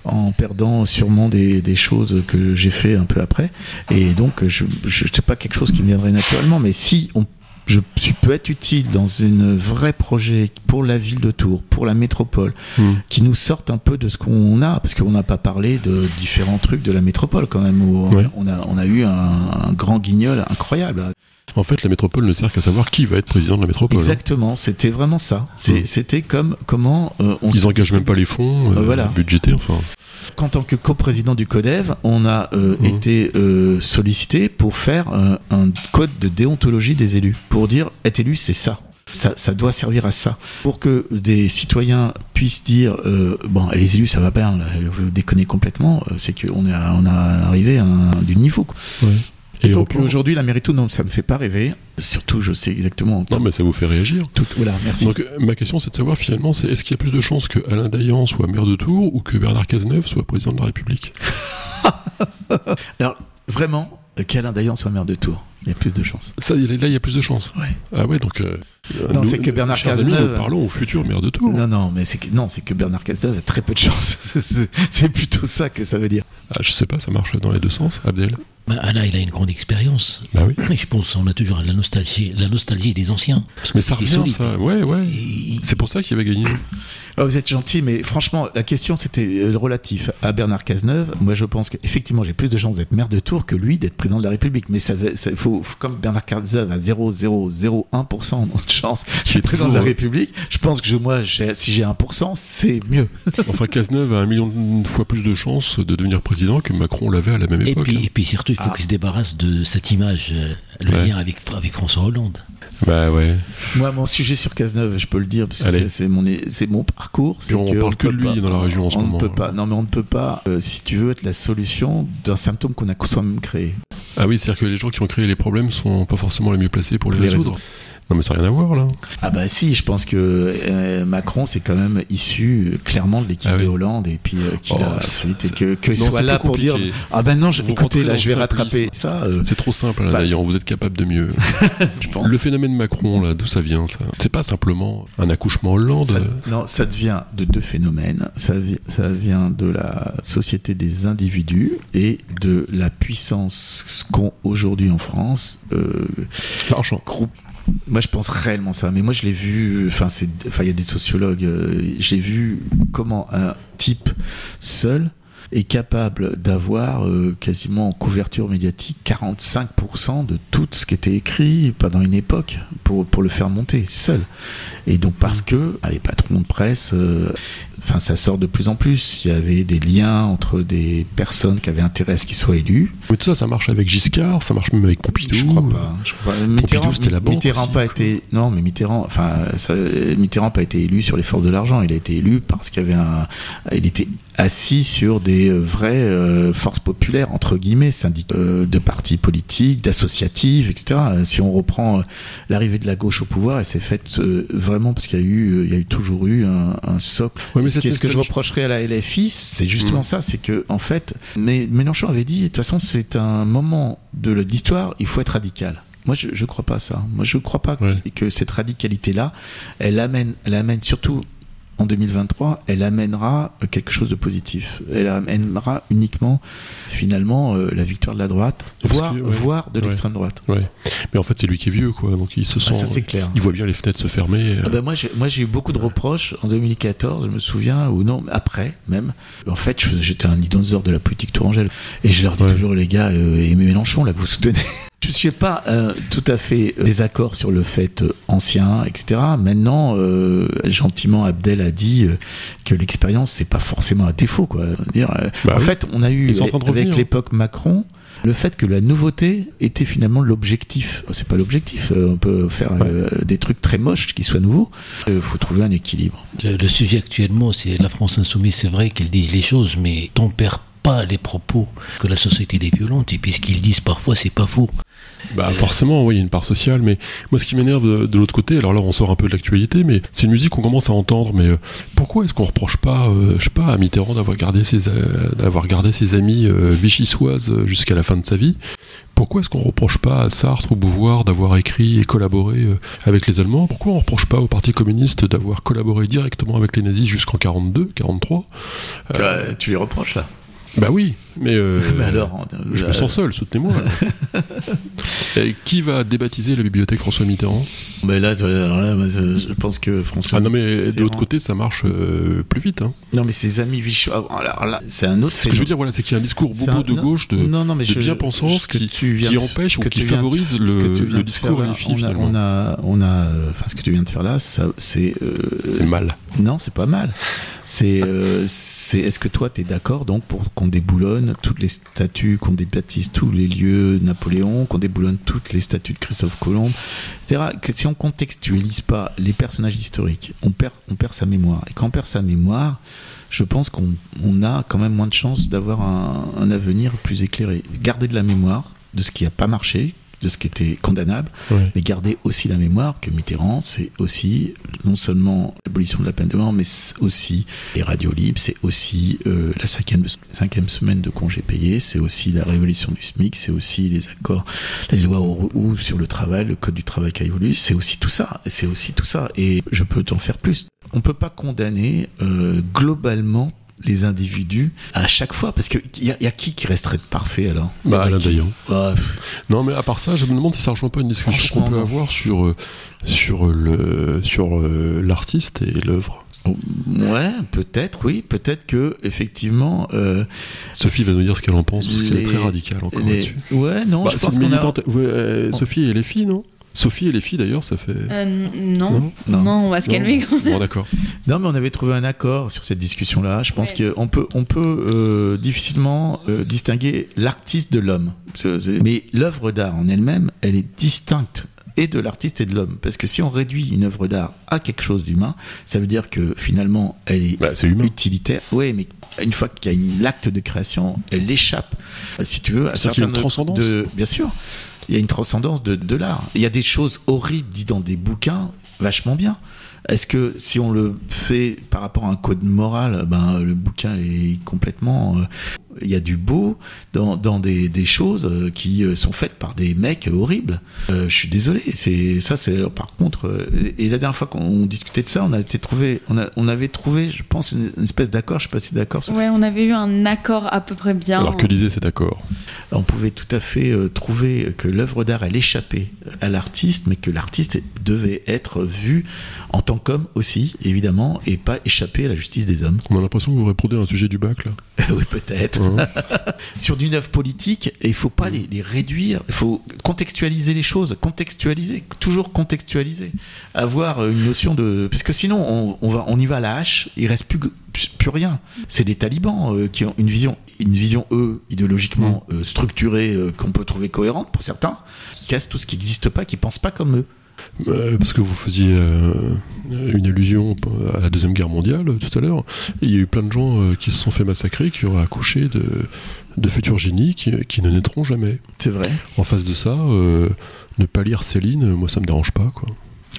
en perdant sûrement des, des choses que j'ai fait un peu après. Et donc, je, je c'est pas quelque chose qui me viendrait naturellement. Mais si on je suis- peux être utile dans un vrai projet pour la ville de Tours, pour la métropole, Hmm. qui nous sortent un peu de ce qu'on a, parce qu'on n'a pas parlé de différents trucs de la métropole quand même. Où. On, a, on a eu un, un grand guignol incroyable. En fait, la métropole ne sert qu'à savoir qui va être président de la métropole. hein. Exactement, c'était vraiment ça. C'est- Mm. C'était comme comment euh, on Ils se engagent même pas les fonds euh, Euh, voilà. budgétés, enfin. qu'en tant que coprésident du CODEV, on a euh, Mhm. été sollicité pour faire un code de déontologie des élus, pour dire être élu, c'est ça. Ça, ça doit servir à ça. Pour que des citoyens puissent dire euh, bon, les élus, ça va bien, là, vous déconnez complètement, c'est qu'on est, on a arrivé à un, du niveau. quoi. Et donc aujourd'hui, la mairie tout, non, ça me fait pas rêver. Surtout, je sais exactement. Non, mais ça vous fait réagir. Tout, voilà, merci. Donc, euh, ma question, c'est de savoir finalement, c'est est-ce qu'il y a plus de chances que Alain Dayan soit maire de Tours ou que Bernard Cazeneuve soit président de la République? <laughs> Alors, vraiment, euh, qu'Alain Dayan soit maire de Tours, il y a plus de chances. Ça, là, il y a plus de chances. Ouais. Ah ouais, donc. euh, Non, c'est que Bernard amis, Cazeneuve- nous parlons au futur maire de Tours. Non, non, mais c'est que, non, c'est que Bernard Cazeneuve a très peu de chance. <laughs> C'est- c'est plutôt ça que ça veut dire. Ah, je sais pas, ça marche dans les deux sens, Abdel. Bah, Alain, il a une grande expérience. Bah oui. Et je pense qu'on a toujours la nostalgie, la nostalgie des anciens. Parce Mais ça revient, solide. ça. Ouais, ouais. Et- C'est pour ça qu'il avait gagné. Ah, vous êtes gentil, mais franchement, la question c'était euh, relatif à Bernard Cazeneuve. Moi, je pense qu'effectivement, j'ai plus de chances d'être maire de Tours que lui d'être président de la République. Mais ça, ça faut, faut- comme Bernard Cazeneuve a 0,001% de <laughs> chance d'être président de la République, je pense que je, moi, j'ai- si j'ai 1%, c'est mieux. Enfin, Cazeneuve a un million de fois plus de chances de devenir président que Macron l'avait à la même Et époque. puis, et puis surtout, il faut Ah. qu'il se débarrasse de cette image, euh, le Ouais. lien avec, avec François Hollande. Bah ouais. Moi, mon sujet sur Cazeneuve, je peux le dire, parce que c'est- mon, parcours. c'est on que parle que de lui pas- dans la région en ce on moment. Ne peut pas, non, mais on ne peut pas, euh, si tu veux, être la solution d'un symptôme qu'on a soi-même créé. Ah oui, c'est-à-dire que les gens qui ont créé les problèmes sont pas forcément les mieux placés pour les, Les résoudre. Non, mais ça n'a rien à voir là. Ah bah si, je pense que euh, Macron c'est quand même issu euh, clairement de l'équipe Ah oui. de Hollande et puis euh, qu'il Oh, a c'est- ensuite et que Non, soit là pour dire ah ben non, je, Vous écoutez là je vais rattraper ça. euh, C'est trop simple, Alain Bah, Dayan, c'est- vous êtes capable de mieux. <laughs> je pense. Le phénomène Macron, là, d'où ça vient, ça? C'est pas simplement un accouchement Hollande. Ça- non, ça devient de deux phénomènes. Ça, ça vient de la société des individus et de la puissance qu'ont aujourd'hui en France euh, L'argent. groupe. Moi, je pense réellement ça. Mais moi, je l'ai vu. Enfin, il y a des sociologues. euh, J'ai vu comment un type seul est capable d'avoir euh, quasiment en couverture médiatique 45% de tout ce qui était écrit pendant une époque pour, pour le faire monter seul. Et donc parce que ah, les patrons de presse, euh, enfin ça sort de plus en plus. Il y avait des liens entre des personnes qui avaient intérêt à ce qu'ils soient élus. Mais tout ça, ça marche avec Giscard, ça marche même avec Pompidou. Je crois pas. Je crois pas. Mitterrand, c'était la banque Mitterrand aussi, pas été. Non, mais Mitterrand, enfin, Mitterrand pas été élu sur les forces de l'argent. Il a été élu parce qu'il avait un. Il était assis sur des euh, vraies euh, forces populaires entre guillemets, syndicats, euh, de partis politiques, d'associatives, etc. Euh, Si on reprend l'arrivée de la gauche au pouvoir, elle s'est faite vraiment parce qu'il y a eu, il y a eu toujours eu un, un socle. Ouais, mais Ce que je reprocherais à la LFI, c'est justement Mm. ça, c'est que en fait, mais Mélenchon avait dit, de toute façon, c'est un moment de l'histoire, il faut être radical. Moi, je, je crois pas à ça. Moi, je crois pas que- que, cette radicalité-là, elle amène, elle amène surtout en 2023, elle amènera euh, quelque chose de positif. Elle amènera uniquement, finalement, euh, la victoire de la droite, voire, que, ouais. voire de Ouais. l'extrême droite. Ouais. Mais en fait, c'est lui qui est vieux, quoi. Donc il se sent. Ah, ça, c'est clair. il voit bien les fenêtres se fermer. euh, Ah ben moi, j'ai, moi, j'ai eu beaucoup de reproches en 2014, je me souviens, ou non, après même. En fait, j'étais un dinosaure de la politique tourangelle. Et je leur dis Ouais. toujours, les gars, euh, aimez Mélenchon, là, que vous soutenez. Je suis pas euh, tout à fait euh, désaccord sur le fait euh, ancien, etc. Maintenant, euh, gentiment, Abdel a dit euh, que l'expérience, c'est pas forcément un défaut, quoi. Dire, euh, Bah en oui. fait, on a eu avec l'époque Macron. Le fait que la nouveauté était finalement l'objectif. C'est pas l'objectif. euh, On peut faire euh, des trucs très moches qui soient nouveaux. Il faut trouver un équilibre. Le, le sujet actuellement, c'est la France insoumise. C'est vrai qu'ils disent les choses, mais on perd pas les propos que la société est violente. Et puis ce qu'ils disent parfois, c'est pas faux. Bah forcément, oui, il y a une part sociale, mais moi ce qui m'énerve de, de l'autre côté, alors là on sort un peu de l'actualité, mais c'est une musique qu'on commence à entendre, mais euh, pourquoi est-ce qu'on reproche pas, euh, je sais pas, à Mitterrand d'avoir gardé ses, euh, d'avoir gardé ses amis vichysoises jusqu'à la fin de sa vie? Pourquoi est-ce qu'on reproche pas à Sartre ou Beauvoir d'avoir écrit et collaboré avec les Allemands? Pourquoi on reproche pas au Parti communiste d'avoir collaboré directement avec les nazis jusqu'en 42, 43 Euh, Euh, tu les reproches là. Bah oui, mais, euh, <laughs> Mais alors, je me sens seul, soutenez-moi. <laughs> Et qui va débaptiser la bibliothèque François Mitterrand? Mais là, alors là, je pense que François. Ah non mais de l'autre côté ça marche euh, plus vite. Hein. Non, mais ses amis ah, Alors là, c'est un autre Ce que je veux dire voilà c'est qu'il y a un discours bobo un- de gauche de, non, non, mais de je- bien-pensance qui, qui de- empêche ou qui de- favorise le, discours là, on a, on a, on a, enfin, ce que tu viens de faire là, c'est. euh, C'est mal. Non, c'est pas mal. C'est, euh, c'est. Est-ce que toi, t'es d'accord donc pour qu'on déboulonne toutes les statues, qu'on débaptise tous les lieux Napoléon, qu'on déboulonne toutes les statues de Christophe Colomb, etc. Si on contextualise pas les personnages historiques, on perd, on perd sa mémoire. Et quand on perd sa mémoire, je pense qu'on on a quand même moins de chances d'avoir un, un avenir plus éclairé. Garder de la mémoire de ce qui n'a pas marché, de ce qui était condamnable, mais garder aussi la mémoire que Mitterrand, c'est aussi non seulement l'abolition de la peine de mort, mais aussi les radios libres, c'est aussi euh, la cinquième, cinquième semaine de congés payés, c'est aussi la révolution du SMIC, c'est aussi les accords, les lois au- ou sur le travail, le code du travail qui a évolué, c'est aussi tout ça, et c'est aussi tout ça, et je peux t'en faire plus. On peut pas condamner euh, globalement les individus à chaque fois, parce que y a, y a qui qui resterait parfait alors Bah, Alain Dayan. Non, mais à part ça, je me demande si ça rejoint pas une discussion qu'on peut non. avoir sur, euh, sur le sur euh, l'artiste et l'œuvre. Ouais, peut-être, oui, peut-être que effectivement. Euh, Sophie va nous dire ce qu'elle en pense, parce qu'elle est très radicale encore les- là-dessus. Ouais, non, Bah, je pense qu'on a. Ouais, euh, Sophie et les filles, non? Sophie et les filles, d'ailleurs, ça fait. Euh, non. Non. non, on va se calmer. quand même. Bon, d'accord. Non, mais on avait trouvé un accord sur cette discussion-là. Je pense Ouais. qu'on peut, on peut euh, difficilement euh, distinguer l'artiste de l'homme. Mais l'œuvre d'art en elle-même, elle est distincte et de l'artiste et de l'homme. Parce que si on réduit une œuvre d'art à quelque chose d'humain, ça veut dire que finalement, elle est Bah, utilitaire. Oui, mais une fois qu'il y a l'acte de création, elle échappe, si tu veux, à certaines transcendance de, bien sûr. Il y a une transcendance de, de l'art. Il y a des choses horribles dites dans des bouquins, vachement bien. Est-ce que si on le fait par rapport à un code moral, ben le bouquin est complètement. euh, il y a du beau dans, dans des, des choses euh, qui euh, sont faites par des mecs horribles. Euh, je suis désolé. C'est ça. C'est par contre. et la dernière fois qu'on discutait de ça, on a été trouvé. On, a, on avait trouvé, je pense, une, une espèce d'accord. Je sais pas si d'accord. Ouais, on avait eu un accord à peu près bien. Alors que disait cet accord? On pouvait tout à fait euh, trouver que l'œuvre d'art elle échappait à l'artiste, mais que l'artiste devait être vu en tant qu'homme aussi, évidemment, et pas échapper à la justice des hommes. On a l'impression que vous répondez à un sujet du bac, là. <laughs> oui, peut-être. Hein <laughs> Sur d'une œuvre politique, et il faut pas les, les réduire, il faut contextualiser les choses, contextualiser, toujours contextualiser, avoir une notion de, parce que sinon on, on va, on y va à la hache, il reste plus plus rien. C'est les talibans euh, qui ont une vision, une vision eux idéologiquement euh, structurée euh, qu'on peut trouver cohérente pour certains, qui cassent tout ce qui n'existe pas, qui pensent pas comme eux. Euh, parce que vous faisiez euh, une allusion à la Deuxième Guerre mondiale euh, tout à l'heure. Il y a eu plein de gens qui se sont fait massacrer, qui auraient accouché de, de futurs génies qui, qui ne naîtront jamais. C'est vrai. En face de ça, ne pas lire Céline, moi ça me dérange pas. quoi.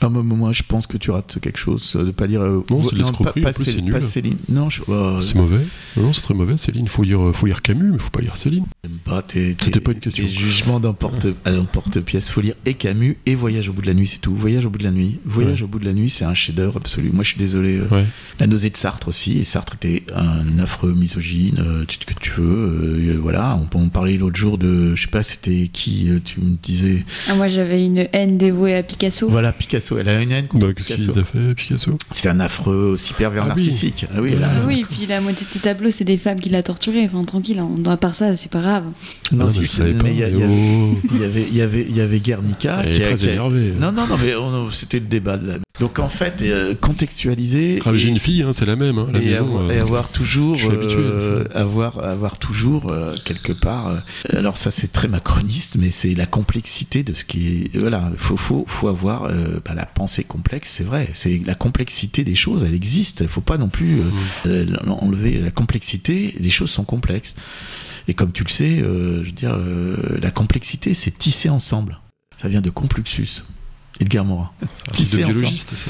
Ah, moi, moi, je pense que tu rates quelque chose euh, de pas lire. euh, Non, c'est pas, pas c'est nul. pas Céline. Non, je. euh, C'est mauvais Non, c'est très mauvais, Céline. Il faut lire, euh, faut lire Camus, mais faut pas lire Céline. J'aime pas tes, tes- C'était pas une question. tes jugements d'emporte, à l'emporte-pièce. Faut lire et Camus et Voyage au bout de la nuit, c'est tout. Voyage au bout de la nuit. Voyage Ouais. au bout de la nuit, c'est un chef-d'œuvre absolu. Moi, je suis désolé. euh, Ouais. La nausée de Sartre aussi. Et Sartre était un affreux misogyne, euh, tout ce que tu veux. euh, voilà. On parler l'autre jour de, je sais pas, c'était qui, euh, tu me disais. Ah, moi, j'avais une haine dévouée à Picasso. Voilà, Picasso. Elle a une haine contre Bah, qu'est-ce Picasso. qu'il a fait, Picasso C'était un affreux aussi pervers Ah oui. narcissique. Ah oui, elle a Ah. Oui, et puis la moitié de ses tableaux, c'est des femmes qui l'a torturé. Enfin, tranquille, hein. à part ça, c'est pas grave. Non, Ah, si, mais je c'est- savais pas. mais il y, avait- Oh. il y avait, il y avait, il y avait Guernica Elle qui est a- très qui a- énervée. Non, non, non, mais on- c'était le débat de la. Donc en fait, euh, contextualiser. Ah, J'ai et- une fille, hein, c'est la même. hein, la et, maison, avoir, euh, et avoir toujours, je suis habitué à euh, avoir, avoir toujours euh, quelque part. euh, alors ça, c'est très macroniste, mais c'est la complexité de ce qui est. Voilà, faut, faut, faut avoir euh, bah, la pensée complexe. C'est vrai, c'est la complexité des choses. Elle existe. Il faut pas non plus euh, Mm. euh, enlever la complexité. Les choses sont complexes. Et comme tu le sais, euh, je veux dire, euh, la complexité, c'est tisser ensemble. Ça vient de Compluxus. Edgar Morin. tisser ensemble. biologiste, ça.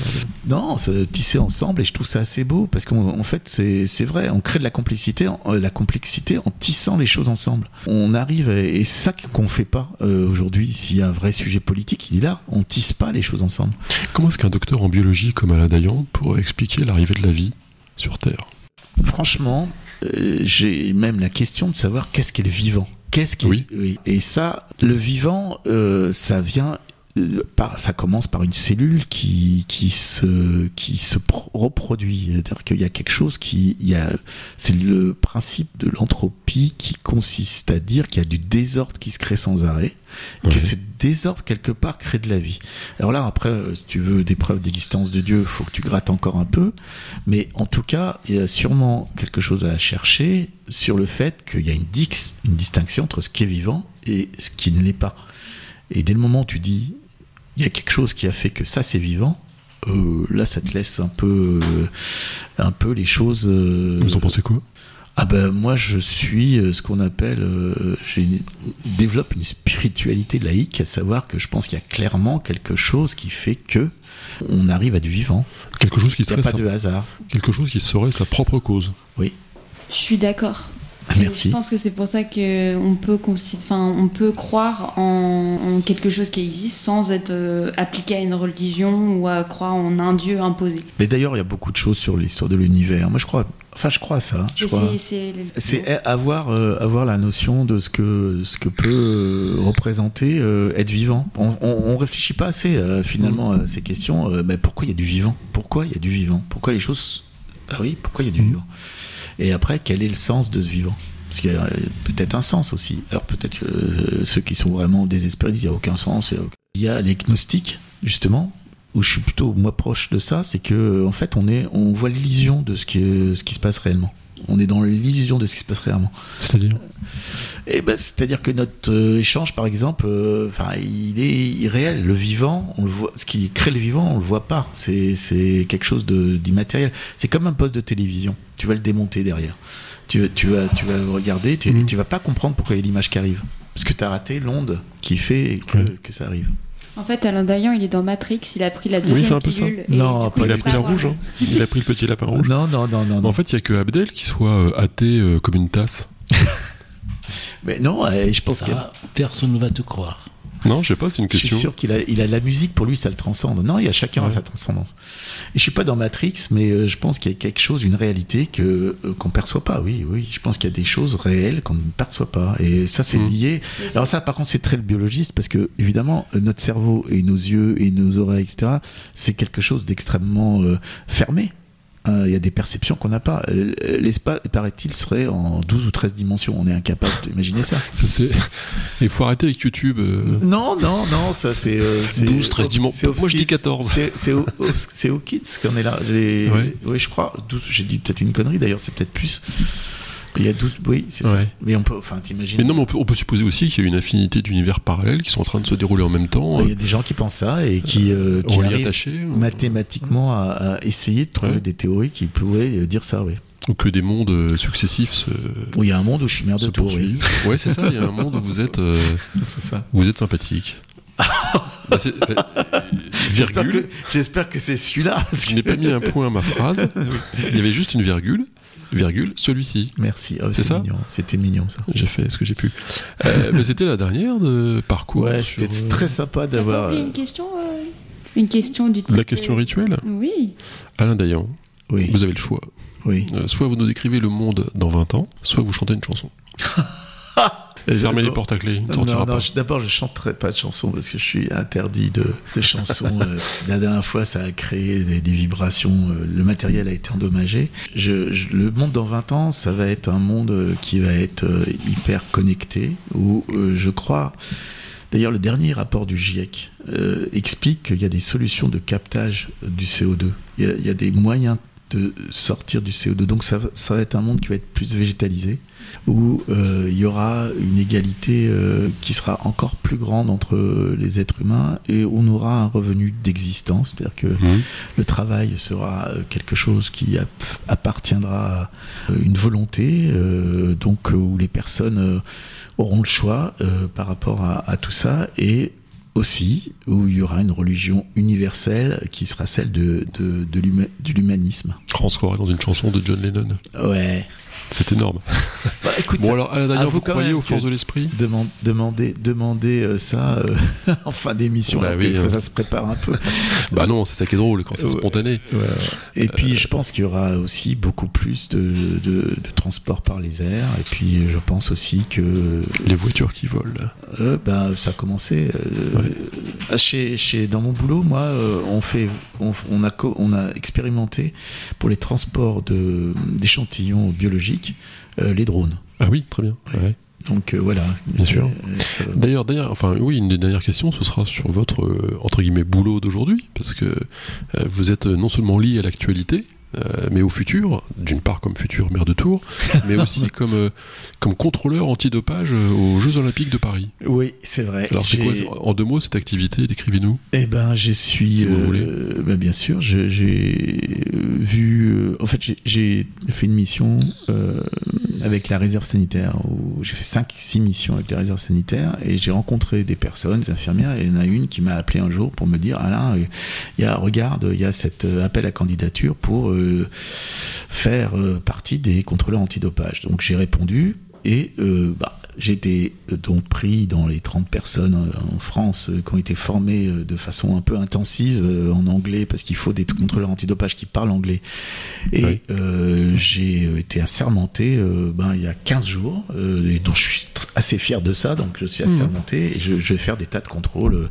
Non, tisser ensemble et je trouve ça assez beau parce qu'en en fait c'est vrai, on crée de la complexité, en- euh, la complexité en tissant les choses ensemble. On arrive à- et c'est ça qu'on fait pas euh, aujourd'hui. S'il y a un vrai sujet politique, il est là. On tisse pas les choses ensemble. Comment est-ce qu'un docteur en biologie comme Alain Dayan pourrait expliquer l'arrivée de la vie sur Terre? Franchement, euh, j'ai même la question de savoir qu'est-ce qu'est le vivant? Qu'est-ce qui Oui. Et ça, le vivant, euh, ça vient ça commence par une cellule qui, qui se, qui se pro- reproduit. C'est-à-dire qu'il y a quelque chose qui, il y a, c'est le principe de l'entropie qui consiste à dire qu'il y a du désordre qui se crée sans arrêt, Ouais. que ce désordre quelque part crée de la vie. Alors là, après, si tu veux des preuves d'existence de Dieu, faut que tu grattes encore un peu, mais en tout cas, il y a sûrement quelque chose à chercher sur le fait qu'il y a une, une distinction entre ce qui est vivant et ce qui ne l'est pas. Et dès le moment où tu dis, il y a quelque chose qui a fait que ça c'est vivant, euh, là ça te laisse un peu, euh, un peu les choses. euh, Vous en pensez quoi? Ah ben moi je suis euh, ce qu'on appelle, euh, une- développe une spiritualité laïque, à savoir que je pense qu'il y a clairement quelque chose qui fait que on arrive à du vivant. Quelque chose qui Il n'y a serait pas sa... de hasard. quelque chose qui serait sa propre cause. Je suis d'accord. Ah, Merci. Je pense que c'est pour ça que on peut, enfin, on peut croire en, en quelque chose qui existe sans être euh, appliqué à une religion ou à croire en un dieu imposé. Mais d'ailleurs il y a beaucoup de choses sur l'histoire de l'univers. Moi je crois, enfin je crois à ça. Je Et crois. c'est- avoir, euh, avoir la notion de ce que, ce que peut euh, représenter euh, être vivant. On, on, on réfléchit pas assez euh, finalement à ces questions. euh, mais pourquoi il y a du vivant? Pourquoi il y a du vivant? Pourquoi les choses Ah oui, pourquoi il y a du Mhm. vivant? Et après, quel est le sens de ce vivant? Parce qu'il y a euh, peut-être un sens aussi. Alors peut-être que euh, ceux qui sont vraiment désespérés disent il n'y a aucun sens. il y a les gnostiques justement où je suis plutôt moi proche de ça, c'est que en fait on est, on voit l'illusion de ce qui se passe réellement. On est dans l'illusion de ce qui se passe réellement. C'est-à-dire Et ben, c'est-à-dire que notre euh, échange, par exemple, euh, enfin, il est irréel. Le vivant, on le voit, ce qui crée le vivant, on le voit pas. C'est, c'est quelque chose de, d'immatériel. C'est comme un poste de télévision. Tu vas le démonter derrière. Tu, tu vas, tu vas regarder, tu, Mhm. tu vas pas comprendre pourquoi il y a l'image qui arrive. Parce que tu as raté l'onde qui fait que, Ouais. que ça arrive. En fait, Alain Dayan, il est dans Matrix, il a pris la deuxième c'est un peu ça. Non, coup, pas Il a pris la rouge, hein. Il a pris le petit lapin rouge. Non, non, non, non, non. En fait, il y a que Abdel qui soit euh, athée euh, comme une tasse. <laughs> Mais non, euh, je pense qu'il y a- Ça, personne ne va te croire. Non, je sais pas, c'est une Je suis question. sûr qu'il a, il a la musique pour lui, ça le transcende. Non, il y a chacun a sa transcendance. Et je suis pas dans Matrix, mais euh, je pense qu'il y a quelque chose, une réalité que euh, qu'on perçoit pas. Oui, oui, je pense qu'il y a des choses réelles qu'on ne perçoit pas. Et ça, c'est Mhm. lié. Alors ça, par contre, c'est très le biologiste parce que évidemment, euh, notre cerveau et nos yeux et nos oreilles, etc., c'est quelque chose d'extrêmement euh, fermé. Hein, Il y a des perceptions qu'on n'a pas. Euh, L'espace, paraît-il, serait en 12 ou 13 dimensions. On est incapable d'imaginer ça. Il faut arrêter avec YouTube. euh. Non, non, non, ça c'est. euh, c'est- 12, 13 dimanches. c'est Moi, je dis Hopkins. 14. C'est- C'est au- au- c'est au Kids qu'on est là. Ouais. Oui, je crois. 12, j'ai dit peut-être une connerie d'ailleurs, c'est peut-être plus. Il y a 12, oui, c'est ça. Ouais. Mais on peut, enfin, t'imagines. Mais non, mais on peut, on peut supposer aussi qu'il y a une infinité d'univers parallèles qui sont en train de se dérouler en même temps, Il y a des gens qui pensent ça et qui, euh, qui arrivent attaché, mathématiquement à, à essayer de trouver Ouais. des théories qui pourraient euh, dire ça, oui. ou que des mondes euh, successifs se, Où il y a un monde où je suis merde de tour, oui. Ouais, c'est ça. Il y a un monde où vous êtes, euh, <laughs> C'est ça. vous êtes sympathique. <laughs> Bah, bah, J'espère virgule. que, j'espère que c'est celui-là. Je n'ai pas mis un point à ma phrase. <laughs> Il y avait juste une virgule. Virgule, celui-ci. Merci. Oh, C'est ça mignon. C'était mignon, ça. J'ai fait ce que j'ai pu. Euh, mais c'était la dernière de parcours. Ouais, sur, c'était euh, très sympa d'avoir. oublié euh, une question euh, Une question du type. La question rituelle Oui. Alain Dayan, Oui, vous avez le choix. oui. Euh, soit vous nous décrivez le monde dans 20 ans, soit vous chantez une chanson. <laughs> Fermez les portes à clé, il ne sortira Non, non, pas. je- d'abord, je chanterai pas de chansons parce que je suis interdit de, de chansons. <laughs> euh, la dernière fois, ça a créé des, des vibrations. euh, le matériel a été endommagé. Je, je- le monde dans 20 ans, ça va être un monde euh, qui va être euh, hyper connecté. Où je crois. D'ailleurs, le dernier rapport du GIEC euh, explique qu'il y a des solutions de captage du CO2. Il y a, il y a des moyens de sortir du CO2. Donc ça, va- ça va être un monde qui va être plus végétalisé, où euh, il y aura une égalité euh, qui sera encore plus grande entre les êtres humains et on aura un revenu d'existence, c'est-à-dire que Mhm. le travail sera euh, quelque chose qui ap- appartiendra à euh, une volonté, euh, donc où les personnes euh, auront le choix euh, par rapport à, à tout ça et aussi où il y aura une religion universelle qui sera celle de, de, de l'huma- de l'humanisme. On se croirait dans une chanson de John Lennon. Ouais, C'est énorme. <laughs> Bah, écoute, Bon alors, à la dernière, vous croyez aux forces de l'esprit Demande- demander, demander euh, ça euh, <laughs> en fin d'émission, Bah oui, que hein. ça se prépare un peu. <laughs> Bah non, c'est ça qui est drôle quand c'est Ouais. spontané. Ouais. Et puis je pense qu'il y aura aussi beaucoup plus de, de, de transport par les airs. Et puis je pense aussi que Les voitures qui volent. ben, ça a commencé. Ouais. euh, chez, chez, dans mon boulot, moi, on, fait, on, on, a, on a expérimenté pour les transports d'échantillons biologiques euh, les drones. Ah oui, très bien. Ouais. Ouais. Donc euh, voilà. Bien sûr. Euh. D'ailleurs, d'ailleurs, enfin oui, une des dernières questions, ce sera sur votre euh, entre guillemets boulot d'aujourd'hui, parce que euh, vous êtes non seulement lié à l'actualité, euh, mais au futur, d'une part comme futur maire de Tours, <laughs> mais aussi comme euh, comme contrôleur antidopage euh, aux Jeux Olympiques de Paris. Oui, c'est vrai. Alors c'est quoi en deux mots cette activité? Décrivez-nous. Eh ben, je suis. Si vous euh, voulez. ben, bien sûr, j'ai vu. en fait, j'ai- fait une mission avec la réserve sanitaire. J'ai fait 5-6 missions avec la réserve sanitaire et j'ai rencontré des personnes, des infirmières. Et il y en a une qui m'a appelé un jour pour me dire Alain, euh, il y a, regarde, il y a cet euh, appel à candidature pour euh, faire partie des contrôleurs antidopage. Donc j'ai répondu et euh, bah, j'ai été euh, donc pris dans les 30 personnes euh, en France euh, qui ont été formées de façon un peu intensive en anglais parce qu'il faut des contrôleurs antidopage qui parlent anglais. Et Oui. euh, j'ai été assermenté ben, il y a 15 jours euh, et dont je suis assez fier de ça. Donc je suis Mhm. assermenté et je, je vais faire des tas de contrôles euh,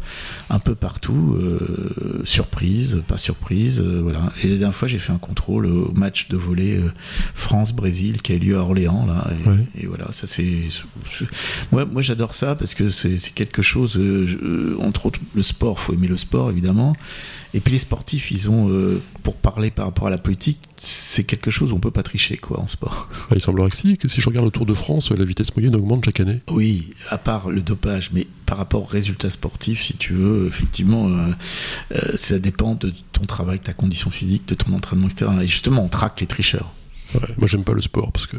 un peu partout. euh, surprise, pas surprise. euh, voilà. Et la dernière fois, j'ai fait un contrôle au match de volley euh, France-Brésil qui a eu lieu à Orléans. Là, et, et voilà, ça c'est. Moi, moi j'adore ça parce que c'est quelque chose. entre autres, le sport, faut aimer le sport évidemment. Et puis les sportifs, ils ont, euh, pour parler par rapport à la politique, c'est quelque chose où on peut pas tricher quoi en sport. Ah, il semblerait que si, que si je regarde le Tour de France, la vitesse moyenne augmente chaque année. Oui, à part le dopage, mais par rapport aux résultats sportifs, si tu veux, effectivement, euh, euh, ça dépend de ton travail, de ta condition physique, de ton entraînement, etc. Et justement, on traque les tricheurs. Ouais, moi j'aime pas le sport parce que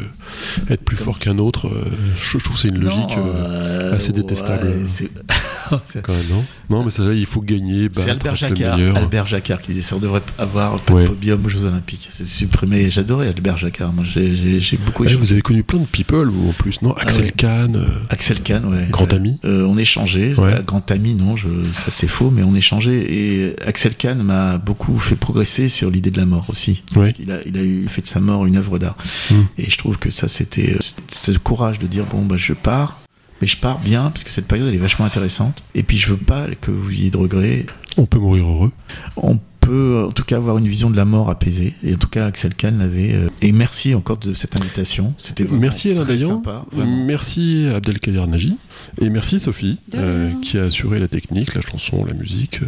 être plus fort qu'un autre, euh, je, je trouve que c'est une logique Non, euh, assez détestable. <laughs> ouais, quand même, non? Non, mais ça, il faut gagner, C'est Albert le Jacquard. Albert Jacquard qui disait ça, on devrait avoir pas Ouais. de podium aux Jeux Olympiques. C'est supprimé. J'adorais Albert Jacquard. Moi, j'ai- beaucoup vous avez connu plein de people, vous en plus, non? Axel. Kahn, euh, Axel Kahn, ouais. Grand Euh, ami. euh, On échangeait. Euh, Grand ami, non, je, ça c'est faux, mais on échangeait. Et Axel Kahn m'a beaucoup fait progresser sur l'idée de la mort aussi. Parce a, il a eu, fait de sa mort une œuvre d'art. Mm. Et je trouve que ça, c'était euh, le courage de dire bon, bah, je pars. Mais je pars bien, parce que cette période, elle est vachement intéressante. Et puis, je veux pas que vous ayez de regrets. on peut mourir heureux. On peut, en tout cas, avoir une vision de la mort apaisée. Et en tout cas, Axel Kahn l'avait. euh, Et merci encore de cette invitation. C'était vraiment Merci Alain très Dayan, sympa. vraiment. merci Abdelkader Nagy, et merci Sophie, euh, qui a assuré la technique, la chanson, la musique.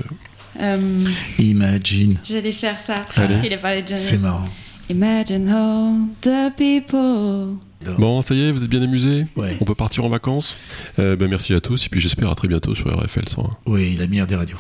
euh. Imagine. J'allais faire ça Allez. parce qu'il a parlé de Janet. C'est marrant. Imagine all the people. Bon, ça y est, vous êtes bien amusés Ouais. On peut partir en vacances Euh, ben, Merci à tous, et puis j'espère à très bientôt sur RFL 101. Oui, la meilleure des radios.